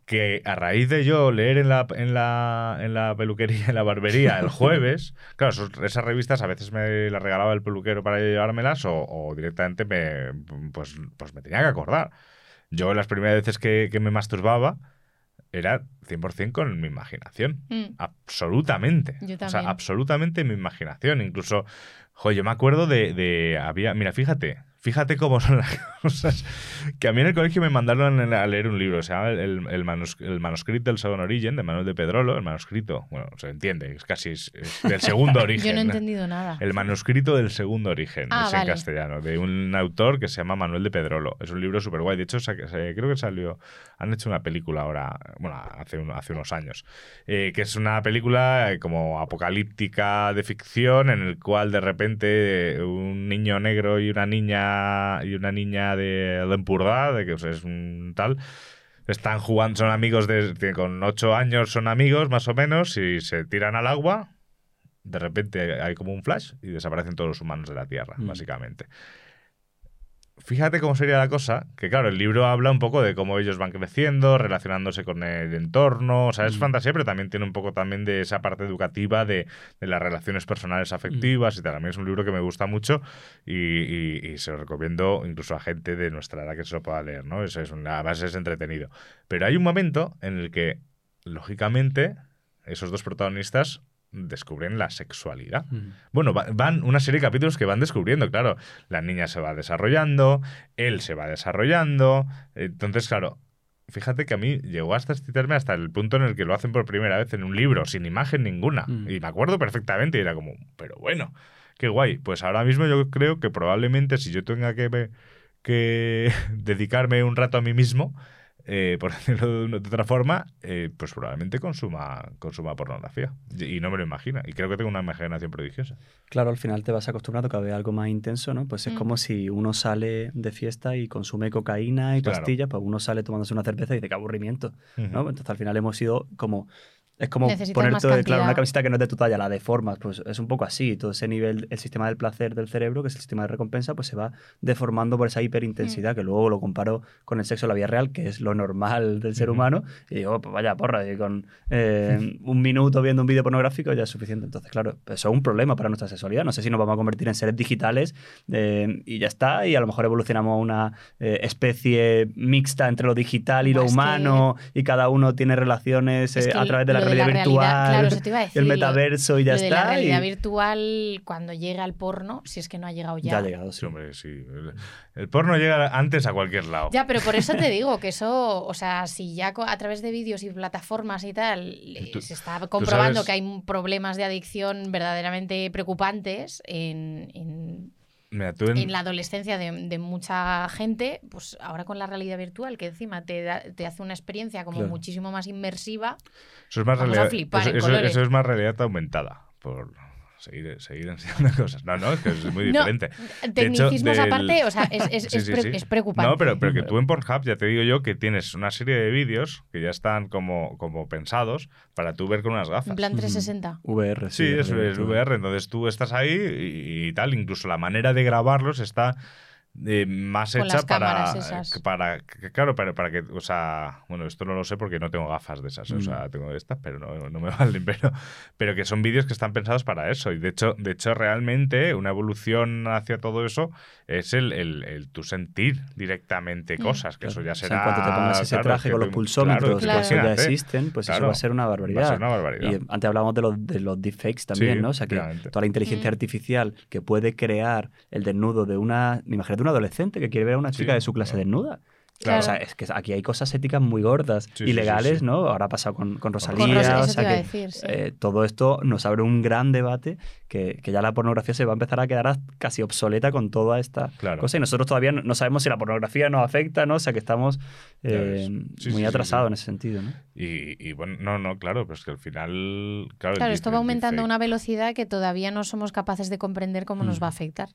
E: que a raíz de yo leer en la, en la, en la peluquería, en la barbería, el jueves, claro, esas revistas a veces me las regalaba el peluquero para llevármelas o, o directamente me, pues, pues me tenía que acordar. Yo las primeras veces que, que me masturbaba era 100% con mi imaginación.
F: Mm.
E: Absolutamente.
F: Yo
E: O sea,
F: también.
E: absolutamente mi imaginación. Incluso, joder, yo me acuerdo de, de- había, mira, fíjate, fíjate cómo son las cosas. Que a mí en el colegio me mandaron a leer un libro, se llama el, el, manus- el manuscrito del segundo origen, de Manuel de Pedrolo, el manuscrito, bueno, se entiende, es casi es- es del segundo origen.
F: Yo no he entendido nada.
E: El manuscrito del segundo origen,
F: Ah,
E: es en
F: vale.
E: castellano, de un autor que se llama Manuel de Pedrolo. Es un libro súper guay. De hecho, se- creo que salió. Han hecho una película ahora, bueno, hace, un- hace unos años, eh, que es una película eh, como apocalíptica de ficción, en el cual de repente eh, un niño negro y una niña y una niña de, Empurdá, de que o sea, es un tal. Están jugando, son amigos de, con ocho años, son amigos más o menos, y se tiran al agua de repente hay como un flash y desaparecen todos los humanos de la Tierra,
G: Mm.
E: básicamente. Fíjate cómo sería la cosa, que claro, el libro habla un poco de cómo ellos van creciendo, relacionándose con el entorno, o sea, es
G: Mm.
E: fantasía, pero también tiene un poco también de esa parte educativa de, de las relaciones personales afectivas y tal. A mí es un libro que me gusta mucho y, y- y se lo recomiendo incluso a gente de nuestra edad que se lo pueda leer, ¿no? Eso es una, además es entretenido. Pero hay un momento en el que, lógicamente, esos dos protagonistas descubren la sexualidad.
G: Mm.
E: Bueno, va- van una serie de capítulos que van descubriendo, claro. La niña se va desarrollando, él se va desarrollando. Entonces, claro, fíjate que a mí llegó hasta excitarme hasta el punto en el que lo hacen por primera vez en un libro, sin imagen ninguna.
G: Mm.
E: Y me acuerdo perfectamente y era como, pero bueno, qué guay. Pues ahora mismo yo creo que probablemente si yo tenga que dedicarme un rato a mí mismo, eh, por decirlo de, otra forma, eh, pues probablemente consuma, consuma pornografía. Y, y no me lo imagina. Y creo que tengo una imaginación prodigiosa.
G: Claro, al final te vas acostumbrando cada vez a algo más intenso, ¿no? Pues es
F: Mm.
G: como si uno sale de fiesta y consume cocaína y
E: Claro.
G: pastillas, pues uno sale tomándose una cerveza y dice, qué aburrimiento, ¿no? Entonces al final hemos sido como... Es como
F: Necesitas
G: ponerte,
F: más
G: claro, una camiseta que no es de tu talla, la deformas, pues es un poco así. Todo ese nivel, el sistema del placer del cerebro, que es el sistema de recompensa, pues se va deformando por esa
F: Mm.
G: hiperintensidad, que luego lo comparo con el sexo en la vida real, que es lo normal del ser humano, y digo, pues vaya porra, y con eh, un minuto viendo un vídeo pornográfico ya es suficiente. Entonces, claro, eso es un problema para nuestra sexualidad. No sé si nos vamos a convertir en seres digitales eh, y ya está, y a lo mejor evolucionamos a una eh, especie mixta entre lo digital y lo
F: es que-
G: humano, y cada uno tiene relaciones eh, a través de la
F: lo
G: realidad virtual,
F: claro, eso te iba a decir.
G: el metaverso y ya
F: lo de
G: está.
F: la realidad
G: y-
F: virtual, cuando llega al porno, si es que no ha llegado ya.
G: ya ha llegado, sí.
E: Hombre, sí. El, el porno llega antes a cualquier lado.
F: Ya, pero por eso te digo que eso, o sea, si ya a través de vídeos y plataformas y tal eh,
E: Tú-
F: se está comprobando
E: sabes-
F: que hay problemas de adicción verdaderamente preocupantes en, en-
E: Mira, tú en-
F: en la adolescencia de, de mucha gente, pues ahora con la realidad virtual, que encima te, da- te hace una experiencia como
G: Claro.
F: muchísimo más inmersiva,
E: eso es más realidad. eso, eso es más realidad aumentada. Por, seguir, seguir enseñando cosas. No, no, es que es muy
F: No,
E: diferente. De hecho,
F: Tecnicismos
E: del-
F: aparte, o sea, es, es-
E: Sí,
F: es
E: sí,
F: pre-
E: sí.
F: es preocupante.
E: No, pero, pero que tú en Pornhub ya te digo yo que tienes una serie de vídeos que ya están como, como pensados para tú ver con unas gafas.
F: En plan 360.
G: VR,
E: Sí, es. VR. Entonces tú estás ahí y, y tal. Incluso la manera de grabarlos está eh, más
F: Con
E: hecha para, para. que- Claro, para, para que. O sea, bueno, esto no lo sé porque no tengo gafas de esas. O
G: Mm.
E: sea, tengo estas, pero no, no me valen. Pero, pero que son vídeos que están pensados para eso. Y de hecho, de hecho realmente, una evolución hacia todo eso es el, el, el tu sentir directamente
F: Mm.
E: cosas. Que eso ya
G: O sea,
E: será.
G: en cuanto te pongas ese
E: claro,
G: traje
E: que
G: con los pulsómetros,
F: claro,
G: que eso ya existen, pues eso
E: Claro,
G: va a ser una
E: Va a
G: barbaridad.
E: ser una barbaridad.
G: Y antes hablábamos de los, de los deepfakes también,
E: Sí,
G: ¿no? O sea, que
E: efectivamente.
G: toda la inteligencia
F: Mm.
G: artificial que puede crear el desnudo de una. Imagínate un adolescente que quiere ver a una
E: Sí,
G: chica de su clase
E: claro.
G: desnuda.
F: Claro.
G: O sea, es que aquí hay cosas éticas muy gordas,
E: Sí,
G: ilegales,
E: sí, sí.
G: ¿no? Ahora ha pasado con, con Rosalía.
F: Con Rosa-
G: o sea
F: te iba a
G: que,
F: decir, sí.
G: eh, todo esto nos abre un gran debate que, que ya la pornografía se va a empezar a quedar as- casi obsoleta con toda esta
E: Claro.
G: cosa y nosotros todavía no, sabemos si la pornografía nos afecta, ¿no? O sea, que estamos eh, muy atrasados
E: sí.
G: en ese sentido, ¿no?
E: Y, y bueno, no, no, claro, pues que al final. Claro,
F: esto va aumentando a una velocidad que todavía no somos capaces de comprender cómo nos
G: Mm.
F: va a afectar.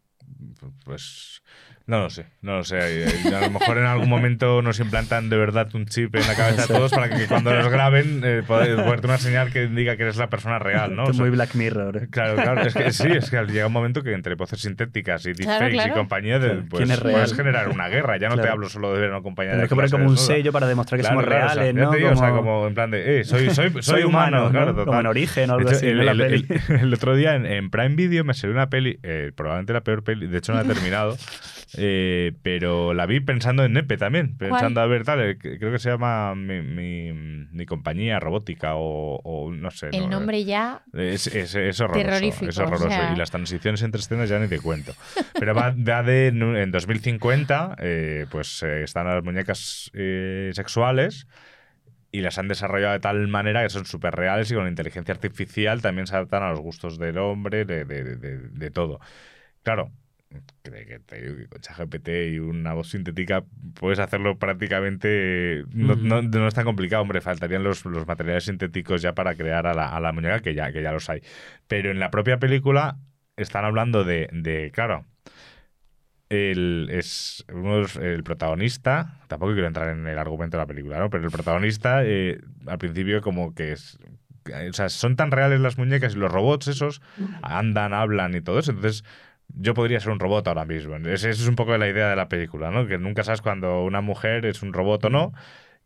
E: Pues no lo sé, no lo sé. A lo mejor en algún momento nos implantan de verdad un chip en la cabeza a todos para que cuando nos graben eh, poder ponerte una señal que diga que eres la persona real, ¿no? O
G: es
E: sea,
G: muy Black Mirror.
E: Claro, claro, es que sí, es que llega un momento que entre voces sintéticas y deepfakes
F: claro.
E: y compañía, de,
G: Claro,
E: pues
G: ¿quién es
E: puedes generar una guerra. Ya no te
G: Claro.
E: hablo solo de ver una compañía de
G: que poner como un sello para demostrar que
E: Claro,
G: somos
E: claro, o sea,
G: reales, ¿no?
E: te digo, o sea,
G: Como-
E: como en plan de, eh, soy, soy, soy, humano,
G: ¿no?
E: claro,
G: Como
E: total.
G: en Origen o algo
E: hecho,
G: así,
E: el, el- el- el otro día en, en Prime Video me salió una peli, eh, probablemente la peor peli, de hecho no la he terminado, eh, pero la vi pensando en Nepe también, pensando a ver tal, eh, creo que se llama mi, mi- mi compañía robótica o, o no sé.
F: El
E: no,
F: nombre ya.
E: es, es, es horroroso.
F: Terrorífico,
E: es horroroso.
F: o sea.
E: Y las transiciones entre escenas ya ni te cuento. Pero va, va de en en 2050, eh, pues eh, están las muñecas eh, sexuales y las han desarrollado de tal manera que son súper reales y con la inteligencia artificial también se adaptan a los gustos del hombre, de, de- de- de todo. Claro, que te- con ChatGPT y una voz sintética puedes hacerlo prácticamente. No, no- no es tan complicado, hombre. Faltarían los, los materiales sintéticos ya para crear a la, a la muñeca, que ya, que ya los hay. Pero en la propia película están hablando de, de claro. El, es el protagonista, tampoco quiero entrar en el argumento de la película, ¿no? Pero el protagonista eh, al principio como que es, o sea, son tan reales las muñecas y los robots esos andan, hablan y todo eso, entonces yo podría ser un robot ahora mismo. Esa es un poco la idea de la película, ¿no? Que nunca sabes cuando una mujer es un robot o no.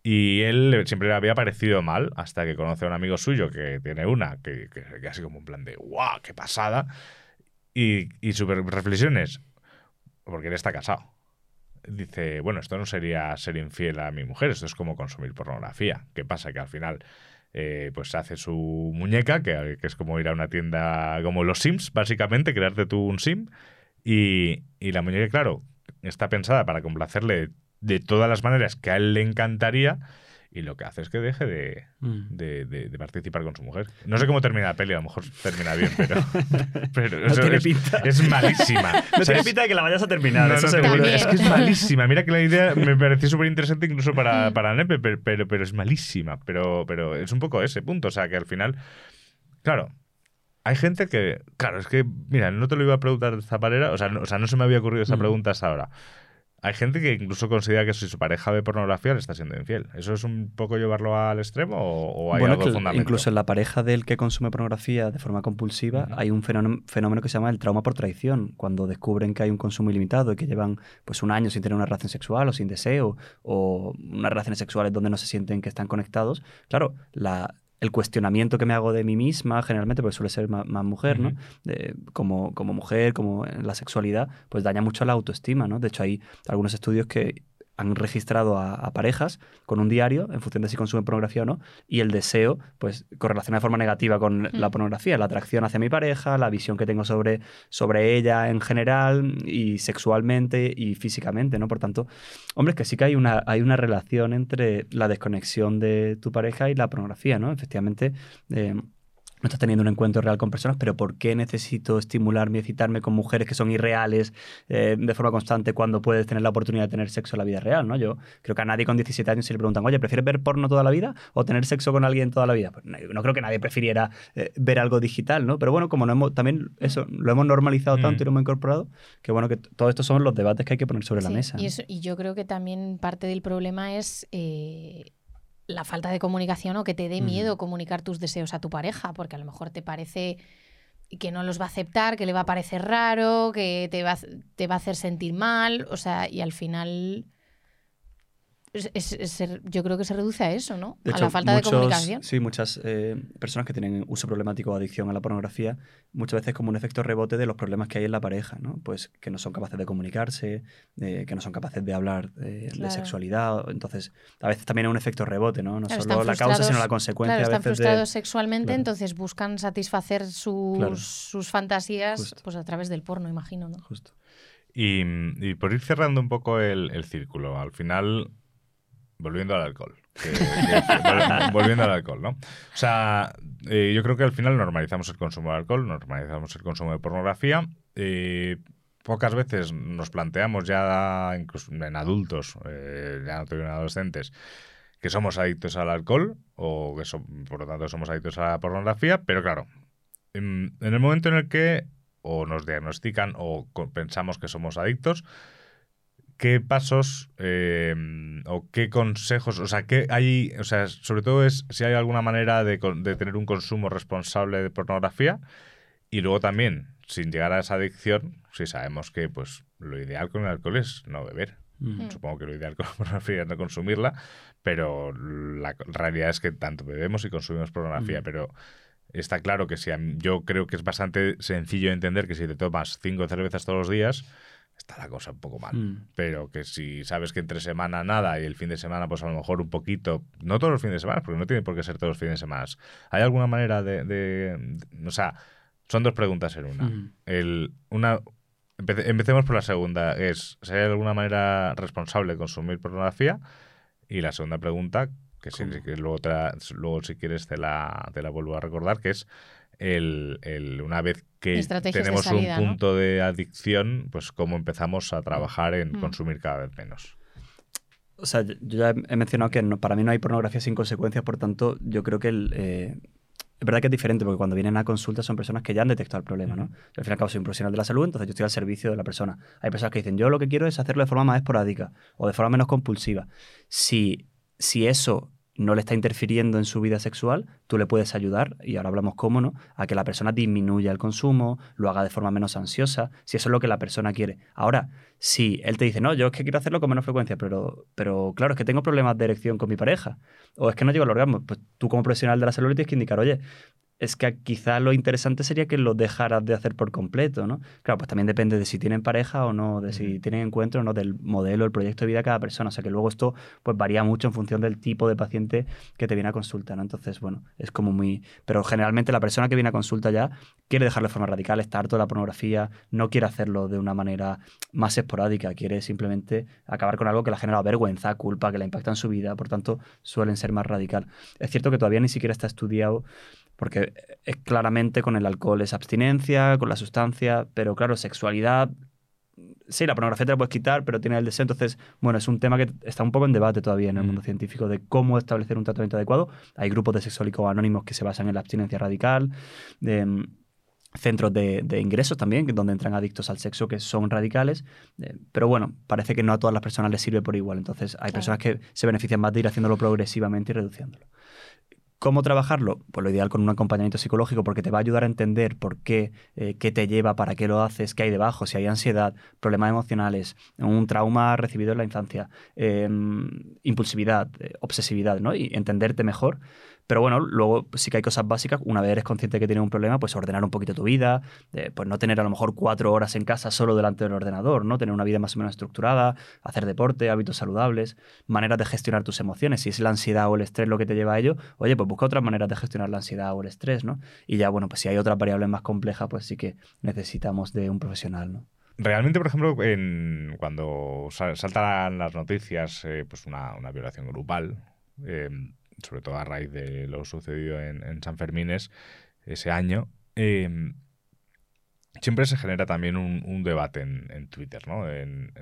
E: Y él siempre le había parecido mal hasta que conoce a un amigo suyo que tiene una, que, que, que así como un plan de ¡guau! ¡Qué pasada! Y, y su reflexión es, porque él está casado. Dice, bueno, esto no sería ser infiel a mi mujer, esto es como consumir pornografía. ¿Qué pasa? Que al final eh, pues hace su muñeca, que, que es como ir a una tienda como los Sims, básicamente, crearte tú un Sim. Y, y la muñeca, claro, está pensada para complacerle de todas las maneras que a él le encantaría. Y lo que hace es que deje de,
G: Mm.
E: de, de- de participar con su mujer. No sé cómo termina la peli, a lo mejor termina bien, pero, pero
G: No
E: eso
G: tiene
E: es,
G: pinta.
E: es malísima.
G: No
E: O sea,
G: tiene
E: es-
G: pinta de que la vayas a terminar,
E: no,
G: eso
E: no,
G: seguro.
E: Es que es malísima. Mira que la idea me pareció súper interesante incluso para, para Nepe, pero, pero, pero es malísima. Pero, pero es un poco ese punto. O sea, que al final, claro, hay gente que, claro, es que, mira, no te lo iba a preguntar de esta manera, o sea, no, o sea, no se me había ocurrido esa
G: Mm.
E: pregunta hasta ahora. Hay gente que incluso considera que si su pareja ve pornografía le está siendo infiel. ¿Eso es un poco llevarlo al extremo o, o hay
G: bueno,
E: algo fundamento?
G: incluso en la pareja del que consume pornografía de forma compulsiva hay un fenómeno, fenómeno que se llama el trauma por traición, cuando descubren que hay un consumo ilimitado y que llevan pues un año sin tener una relación sexual o sin deseo o unas relaciones sexuales donde no se sienten que están conectados. Claro, la, el cuestionamiento que me hago de mí misma, generalmente, porque suele ser más, mujer, ¿no? De- como, como mujer, como en la sexualidad, pues daña mucho la autoestima, ¿no? De hecho, hay algunos estudios que han registrado a, a parejas con un diario en función de si consumen pornografía o no y el deseo pues correlaciona de forma negativa con la pornografía la atracción hacia mi pareja la visión que tengo sobre, sobre ella en general y sexualmente y físicamente no por tanto hombre es que sí que hay una hay una relación entre la desconexión de tu pareja y la pornografía no efectivamente eh, no estás teniendo un encuentro real con personas, pero ¿por qué necesito estimularme y excitarme con mujeres que son irreales eh, de forma constante cuando puedes tener la oportunidad de tener sexo en la vida real? ¿no? Yo creo que a nadie con 17 años se le preguntan, oye, ¿prefieres ver porno toda la vida o tener sexo con alguien toda la vida? Pues no, no creo que nadie prefiriera eh, ver algo digital, ¿no? Pero bueno, como no hemos, también eso lo hemos normalizado
E: Mm.
G: tanto y lo hemos incorporado, que bueno, que t- todo esto son los debates que hay que poner sobre la mesa.
F: Y,
G: ¿no?
F: eso- y yo creo que también parte del problema es eh, la falta de comunicación o que te dé miedo comunicar tus deseos a tu pareja, porque a lo mejor te parece que no los va a aceptar, que le va a parecer raro, que te va, a- te va a hacer sentir mal, o sea, y al final es- es- es- se- yo creo que se reduce a eso, ¿no?
G: De
F: a
G: hecho,
F: la falta
G: muchos-
F: de comunicación.
G: Sí, muchas eh, personas que tienen uso problemático o adicción a la pornografía, muchas veces como un efecto rebote de los problemas que hay en la pareja, ¿no? Pues que no son capaces de comunicarse, eh, que no son capaces de hablar eh, de sexualidad. Entonces, a veces también es un efecto rebote, ¿no? No
F: Claro,
G: solo la causa, sino la consecuencia
F: Claro,
G: a
F: están
G: veces
F: frustrados
G: de...
F: sexualmente,
G: Claro.
F: entonces buscan satisfacer sus,
G: Claro.
F: sus fantasías
G: Justo.
F: pues a través del porno, imagino, ¿no?
G: Justo.
E: Y, y por ir cerrando un poco el, el círculo, al final, volviendo al alcohol. volviendo al alcohol, ¿no? O sea, eh, yo creo que al final normalizamos el consumo de alcohol, normalizamos el consumo de pornografía. eh, pocas veces nos planteamos ya, en adultos, eh, ya no en adolescentes, que somos adictos al alcohol o que por lo tanto somos adictos a la pornografía, pero claro, en, en el momento en el que o nos diagnostican o pensamos que somos adictos, ¿qué pasos eh, o qué consejos, o sea, qué hay, o sea, sobre todo es si hay alguna manera de, tener un consumo responsable de pornografía y luego también, sin llegar a esa adicción, si sabemos que pues lo ideal con el alcohol es no beber.
G: Mm.
E: Supongo que lo ideal con la pornografía es no consumirla, pero la realidad es que tanto bebemos y consumimos pornografía,
G: Mm.
E: pero está claro que si yo creo que es bastante sencillo entender que si te tomas cinco cervezas todos los días, está la cosa un poco mal.
G: Mm.
E: Pero que si sabes que entre semana nada y el fin de semana, pues a lo mejor un poquito, no todos los fines de semana, porque no tiene por qué ser todos los fines de semana. ¿Hay alguna manera de, de- de- o sea, son dos preguntas en una.
G: Mm.
E: El, una empece- empecemos por la segunda, es hay alguna manera responsable de consumir pornografía. Y la segunda pregunta, que, si,
G: ¿Cómo?
E: que luego, te la- luego si quieres te la, te la vuelvo a recordar, que es el, el- una vez que tenemos
F: salida,
E: un
F: ¿no?
E: punto de adicción, pues cómo empezamos a trabajar en
F: Mm.
E: consumir cada vez menos.
G: O sea, yo ya he mencionado que no- para mí no hay pornografía sin consecuencias, por tanto, yo creo que el, eh, es verdad que es diferente, porque cuando vienen a consulta son personas que ya han detectado el problema, ¿no? Yo, al fin y al cabo soy un profesional de la salud, entonces yo estoy al servicio de la persona. Hay personas que dicen, yo lo que quiero es hacerlo de forma más esporádica o de forma menos compulsiva. Si, si eso no le está interfiriendo en su vida sexual, tú le puedes ayudar, y ahora hablamos cómo, ¿no? A que la persona disminuya el consumo, lo haga de forma menos ansiosa, si eso es lo que la persona quiere. Ahora, si él te dice, no, yo es que quiero hacerlo con menos frecuencia, pero, pero claro, es que tengo problemas de erección con mi pareja, o es que no llego al orgasmo, pues tú como profesional de la salud tienes que indicar, oye, es que quizá lo interesante sería que lo dejaras de hacer por completo, ¿no? Claro, pues también depende de si tienen pareja o no, de si tienen encuentro o no, del modelo, el proyecto de vida de cada persona. O sea que luego esto pues varía mucho en función del tipo de paciente que te viene a consulta, ¿no? Entonces, bueno, es como muy... Pero generalmente la persona que viene a consulta ya quiere dejarlo de forma radical, está harto de la pornografía, no quiere hacerlo de una manera más esporádica, quiere simplemente acabar con algo que le ha generado vergüenza, culpa, que le impacta en su vida, por tanto suelen ser más radical. Es cierto que todavía ni siquiera está estudiado porque es claramente con el alcohol es abstinencia, con la sustancia, pero claro, sexualidad, sí, la pornografía te la puedes quitar, pero tiene el deseo. Entonces, bueno, es un tema que está un poco en debate todavía en el
E: Mm.
G: mundo científico de cómo establecer un tratamiento adecuado. Hay grupos de sexólicos anónimos que se basan en la abstinencia radical, de, mm, centros de, de ingresos también, que- donde entran adictos al sexo que son radicales, eh, pero bueno, parece que no a todas las personas les sirve por igual. Entonces, hay
F: Claro.
G: personas que se benefician más de ir haciéndolo progresivamente y reduciéndolo. ¿Cómo trabajar?lo Pues lo ideal con un acompañamiento psicológico porque te va a ayudar a entender por qué, eh, qué te lleva, para qué lo haces, qué hay debajo, si hay ansiedad, problemas emocionales, un trauma recibido en la infancia, eh, impulsividad, eh, obsesividad, ¿no? Y entenderte mejor. Pero bueno, luego sí que hay cosas básicas. Una vez eres consciente que tienes un problema, pues ordenar un poquito tu vida, eh, pues no tener a lo mejor cuatro horas en casa solo delante del ordenador, ¿no? Tener una vida más o menos estructurada, hacer deporte, hábitos saludables, maneras de gestionar tus emociones. Si es la ansiedad o el estrés lo que te lleva a ello, oye, pues busca otras maneras de gestionar la ansiedad o el estrés, ¿no? Y ya, bueno, pues si hay otras variables más complejas, pues sí que necesitamos de un profesional, ¿no?
E: Realmente, por ejemplo, cuando sal- saltan las noticias, eh, pues una, una violación grupal, eh, sobre todo a raíz de lo sucedido en, San Fermines,
G: ese
E: año, eh, siempre se genera también un, debate en, Twitter, ¿no? En,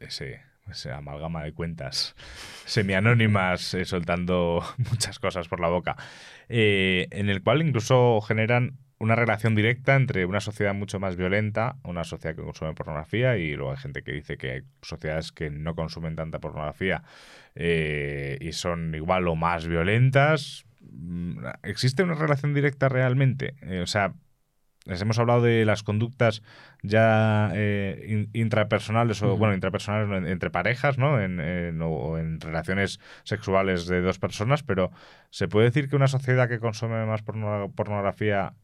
E: ese amalgama de cuentas semianónimas eh, soltando muchas cosas por la boca, eh, en el cual incluso generan una relación directa entre una sociedad mucho más violenta, una sociedad que consume pornografía, y luego hay gente que dice que hay sociedades que no consumen tanta pornografía eh, y son igual o más violentas. Mm, ¿Existe una relación directa realmente? Eh, o sea, les hemos hablado de las conductas ya eh, in- intrapersonales o, bueno, intrapersonales entre parejas, ¿no? En, en- o en relaciones sexuales de dos personas, pero ¿se puede decir que una sociedad que consume más porno- pornografía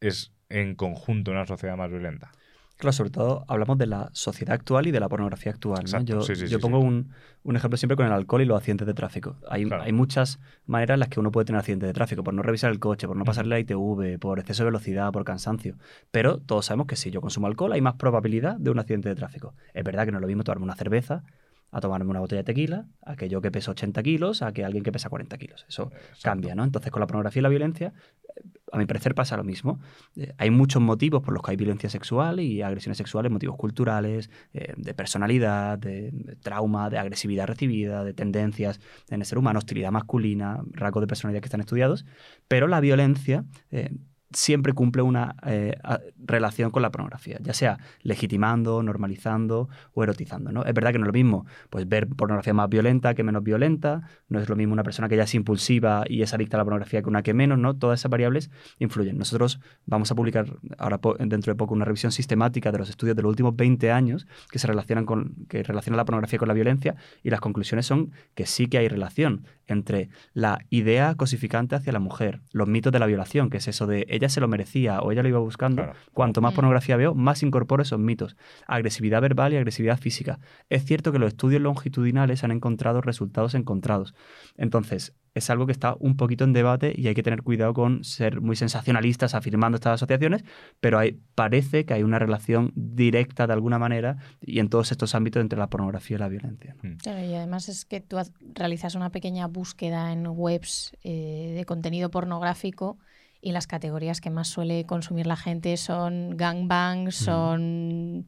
E: es en conjunto una sociedad más violenta?
G: Claro, sobre todo hablamos de la sociedad actual y de la pornografía actual. Yo,
E: sí, sí,
G: yo
E: sí,
G: pongo. Un, un ejemplo siempre con el alcohol y los accidentes de tráfico. Hay,
E: Claro.
G: hay muchas maneras en las que uno puede tener accidentes de tráfico, por no revisar el coche, por no pasarle la ITV, por exceso de velocidad, por cansancio. Pero todos sabemos que si yo consumo alcohol hay más probabilidad de un accidente de tráfico. Es verdad que no es lo mismo tomarme una cerveza a tomarme una botella de tequila, a que yo que peso 80 kilos, a que alguien que pesa 40 kilos. Eso
E: Exacto.
G: cambia, ¿no? Entonces, con la pornografía y la violencia, eh, a mi parecer pasa lo mismo. Eh, hay muchos motivos por los que hay violencia sexual y agresiones sexuales, motivos culturales, eh, de personalidad, de, de trauma, de agresividad recibida, de tendencias en el ser humano, hostilidad masculina, rasgos de personalidad que están estudiados, pero la violencia... eh, siempre cumple una eh, relación con la pornografía, ya sea legitimando, normalizando o erotizando. ¿no? Es verdad que no es lo mismo pues, ver pornografía más violenta que menos violenta, no es lo mismo una persona que ya es impulsiva y es adicta a la pornografía que una que menos, ¿no? Todas esas variables influyen. Nosotros vamos a publicar ahora dentro de poco una revisión sistemática de los estudios de los últimos 20 años que se relacionan con que relacionan la pornografía con la violencia y las conclusiones son que sí que hay relación entre la idea cosificante hacia la mujer, los mitos de la violación, que es eso de ella se lo merecía o ella lo iba buscando,
E: Claro.
G: cuanto más
F: Mm.
G: pornografía veo, más incorporo esos mitos, agresividad verbal y agresividad física. Es cierto que los estudios longitudinales han encontrado resultados encontrados. Entonces, es algo que está un poquito en debate y hay que tener cuidado con ser muy sensacionalistas afirmando estas asociaciones, pero hay, parece que hay una relación directa de alguna manera y en todos estos ámbitos entre la pornografía y la violencia. ¿no?
F: Claro, y además es que tú realizas una pequeña búsqueda en webs eh, de contenido pornográfico y las categorías que más suele consumir la gente son gangbangs, son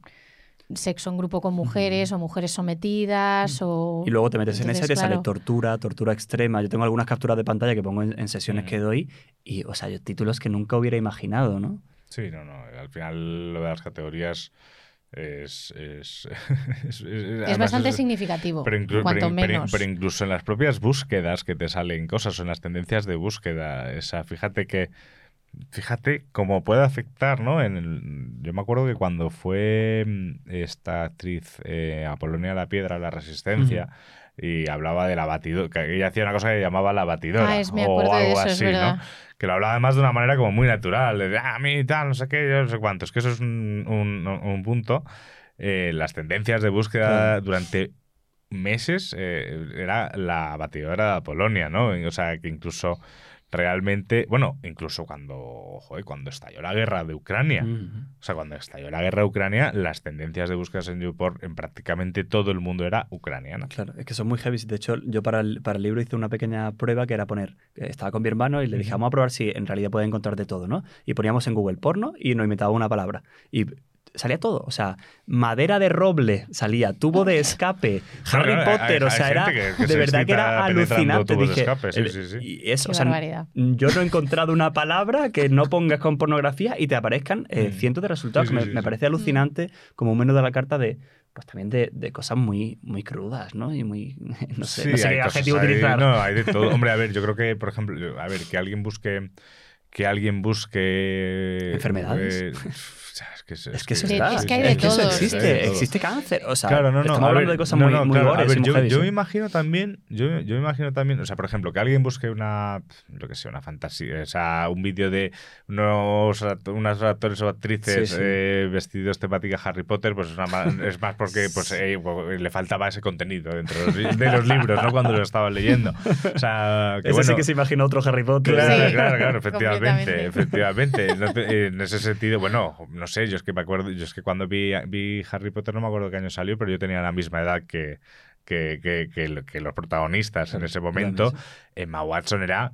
F: sexo en grupo con mujeres o mujeres sometidas o...
G: Y luego te metes en esa y te sale tortura, tortura extrema. Yo tengo algunas capturas de pantalla que pongo en, en sesiones
E: Mm.
G: que doy y, o sea, yo títulos que nunca hubiera imaginado, ¿no?
E: Sí, no, no. Al final lo de las categorías es... Es, es- es-
F: bastante significativo,
E: Pero, inclu-
F: cuanto
E: pero pero
F: menos.
E: pero incluso en las propias búsquedas que te salen cosas o en las tendencias de búsqueda, o sea, fíjate que fíjate cómo puede afectar, ¿no? En el- yo me acuerdo que cuando fue mm, esta actriz eh, Apolonia la Piedra, la Resistencia, y hablaba de la batidora, que ella hacía una cosa que llamaba la batidora,
F: Ah, es- me
E: o
F: de
E: algo
F: eso,
E: así. ¿no? Que lo hablaba además de una manera como muy natural, de "Ah, a mí tal, no sé qué, yo no sé cuánto. Es que eso es un, un- un punto. Eh, las tendencias de búsqueda durante meses eh, era la batidora de Polonia, ¿no? O sea, que incluso realmente, bueno, incluso cuando, joder, cuando estalló la guerra de Ucrania,
G: Mm.
E: o sea, cuando estalló la guerra de Ucrania, las tendencias de búsquedas en YouPorn en prácticamente todo el mundo era ucraniana.
G: Claro, es que son muy heavy. De hecho, yo para el, para el libro hice una pequeña prueba que era poner, que estaba con mi hermano y le dije, vamos a probar si en realidad puede encontrar de todo, ¿no? Y poníamos en Google porno y nos inventaba una palabra. Y salía todo, o sea, madera de roble salía, tubo de escape, Harry
E: Claro,
G: Potter,
E: hay-
G: o sea, era
E: gente que- que
G: de
E: se
G: verdad que era alucinante.
E: de
G: Dije,
E: escape, sí, sí, sí.
G: y es,
F: Qué
G: o sea,
F: barbaridad.
G: yo no he encontrado una palabra que no pongas con pornografía y te aparezcan eh,
E: Mm.
G: cientos de resultados.
E: Sí, sí,
G: me,
E: sí,
G: me
E: sí.
G: parece alucinante como un menú de la carta de pues también de, de cosas muy, muy crudas, ¿no? Y muy, no sé,
E: Sí,
G: no sé qué adjetivo
E: hay-
G: utilizar.
E: No, hay de todo. Hombre, a ver, yo creo que, por ejemplo, a ver, que alguien busque. Que alguien busque.
G: ¿Enfermedades?
E: eh, es que, es,
G: Es que eso está.
F: es que hay de
G: eso
F: todo,
G: existe. Existe cáncer. O sea,
E: Claro, no, no.
G: estamos
E: a
G: hablando
E: ver,
G: de cosas
E: no,
G: muy,
E: no,
G: muy
E: claro, a
G: gores
E: ver,
G: y muy
E: yo, yo me imagino también, yo, yo me imagino también, o sea, por ejemplo, que alguien busque una, lo que sea, una fantasía, o sea, un vídeo de unos, unos actores o actrices
G: Sí, sí.
E: eh, vestidos temática Harry Potter, pues es, una es más porque pues, eh, pues, le faltaba ese contenido dentro de los, de los libros, ¿no? Cuando lo estaba leyendo. O sea, que
G: Ese
E: bueno,
G: sí que se imagina otro Harry Potter.
E: Claro,
F: Sí,
E: claro, claro, efectivamente, efectivamente. No te- en ese sentido, bueno, no sé, yo es que me acuerdo, yo es que cuando vi, vi Harry Potter no me acuerdo qué año salió, pero yo tenía la misma edad que, que, que- que que los protagonistas en ese momento. Emma Watson era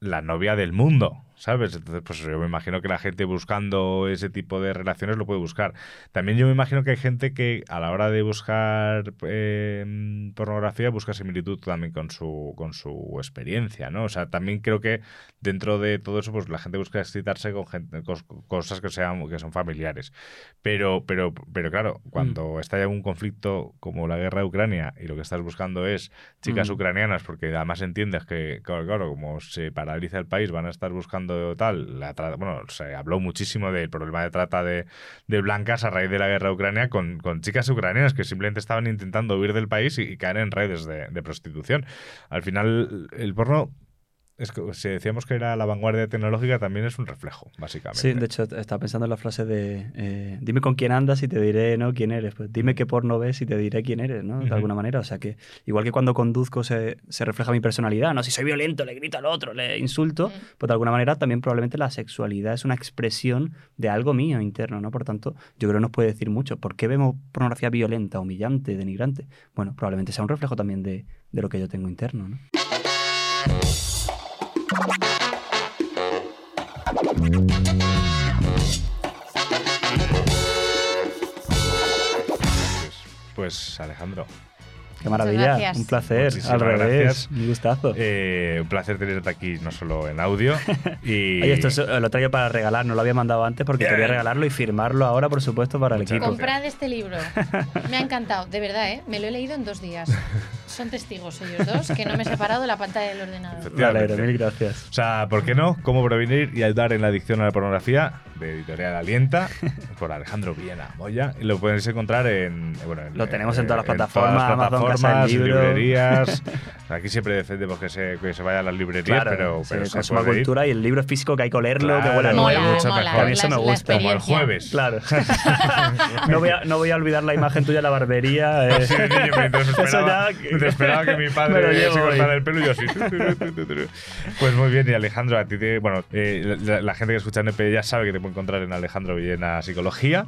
E: la novia del mundo. ¿Sabes? Entonces, pues yo me imagino que la gente buscando ese tipo de relaciones lo puede buscar. También yo me imagino que hay gente que a la hora de buscar eh, pornografía busca similitud también con su, con su experiencia, ¿no? O sea, también creo que dentro de todo eso, pues la gente busca excitarse con, gente, con cosas que, sean, que son familiares. Pero, pero, pero claro, cuando está ya un conflicto como la guerra de Ucrania y lo que estás buscando es chicas
G: Mm.
E: ucranianas, porque además entiendes que, claro, claro, como se paraliza el país, van a estar buscando tal. Bueno, se habló muchísimo del problema de trata de, de blancas a raíz de la guerra de Ucrania con, con chicas ucranianas que simplemente estaban intentando huir del país y, y caer en redes de, de prostitución. Al final, el porno. Es que si decíamos que era la vanguardia tecnológica, también es un reflejo, básicamente.
G: Sí, de hecho, estaba pensando en la frase de eh, dime con quién andas y te diré ¿no? quién eres. Pues dime qué porno ves y te diré quién eres, ¿no? De
E: Ujú.
G: alguna manera. O sea que, igual que cuando conduzco se, se refleja mi personalidad, ¿no? Si soy violento, le grito al otro, le insulto, pues de alguna manera también probablemente la sexualidad es una expresión de algo mío interno, ¿no? Por tanto, yo creo que nos puede decir mucho. ¿Por qué vemos pornografía violenta, humillante, denigrante? Bueno, probablemente sea un reflejo también de, de lo que yo tengo interno, ¿no?
E: Pues Alejandro,
G: Qué maravilla, un placer.
E: Muchísimas
G: Al revés, un gustazo.
E: eh, un placer tenerte aquí, no solo en audio. Y
G: Oye, esto es- lo traigo para regalar, no lo había mandado antes porque quería regalarlo y firmarlo ahora, por supuesto, para el
E: Muchas
G: equipo.
F: Comprad este libro. Me ha encantado, de verdad, ¿eh? Me lo he leído en dos días. Son testigos ellos dos que no me he separado de la pantalla del ordenador.
E: Efectivamente.
G: mil gracias.
E: O sea, ¿por qué no? ¿Cómo prevenir y ayudar en la adicción a la pornografía? De Editorial Alienta, por Alejandro Villena Moya. Y lo podéis encontrar en. Bueno,
G: Lo tenemos en todas las
E: todas las
G: plataformas, Amazon, Casa del
E: plataformas, en
G: Libro.
E: librerías. Aquí siempre defendemos que se, que se vaya a las librerías,
G: Claro,
E: pero,
G: sí,
E: pero se
G: consuma
E: puede ir.
G: cultura y el libro físico que hay que olerlo, que
E: Claro,
G: huele a
F: Mola,
G: nuevo.
E: mucho
F: mola.
E: mejor.
G: A mí eso me gusta.
E: Como el jueves.
G: Claro. no, voy a, no voy a olvidar la imagen tuya en la barbería. eh.
E: Sí, mientras esperaba,
G: ya-
E: mientras esperaba que mi padre se
G: hoy.
E: cortara el pelo y yo así. Pues muy bien, y Alejandro, a ti te. Bueno, eh, la, la gente que escucha NP ya sabe que te puede encontrar en Alejandro Villena Psicología.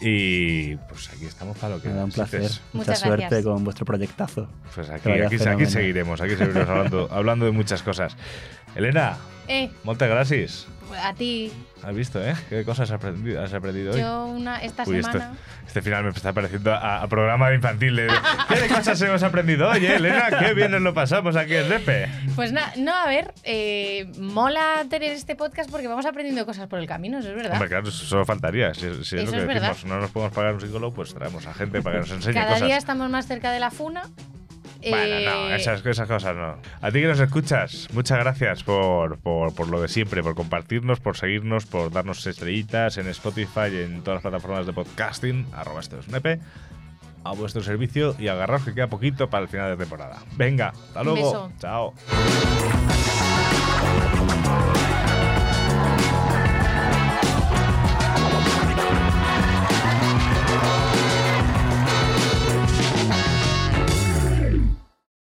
E: Y pues aquí estamos para lo que
G: Me da un placer. Mucha
F: Muchas
G: suerte
F: gracias.
G: con vuestro proyectazo.
E: Pues aquí, aquí, aquí seguiremos, aquí seguiremos hablando, hablando de muchas cosas. Elena,
F: Eh,
E: muchas gracias.
F: a ti,
E: ¿Has visto, eh? ¿Qué cosas has aprendido, has aprendido hoy?
F: yo una, esta
E: Uy, este,
F: semana...
E: este final me está pareciendo a, a programa infantil. De, ¿Qué de cosas hemos aprendido hoy, eh, Elena? Qué bien nos lo pasamos aquí en Repe.
F: Pues nada, no, a ver, eh, mola tener este podcast porque vamos aprendiendo cosas por el camino, eso es verdad.
E: Hombre, claro, solo faltaría. Si, si es
F: Eso
E: lo que
F: es verdad.
E: decimos, no nos podemos pagar un psicólogo, pues traemos a gente para que nos enseñe
F: Cada
E: cosas.
F: día estamos más cerca de la funa.
E: Bueno, no,
F: Eh,
E: esas, esas cosas no. A ti que nos escuchas, muchas gracias por, por, por lo de siempre, por compartirnos, por seguirnos, por darnos estrellitas en Spotify y en todas las plataformas de podcasting, arroba esto es nepe, a vuestro servicio y agarraos que queda poquito para el final de temporada. Venga, hasta luego.
F: beso.
E: Chao.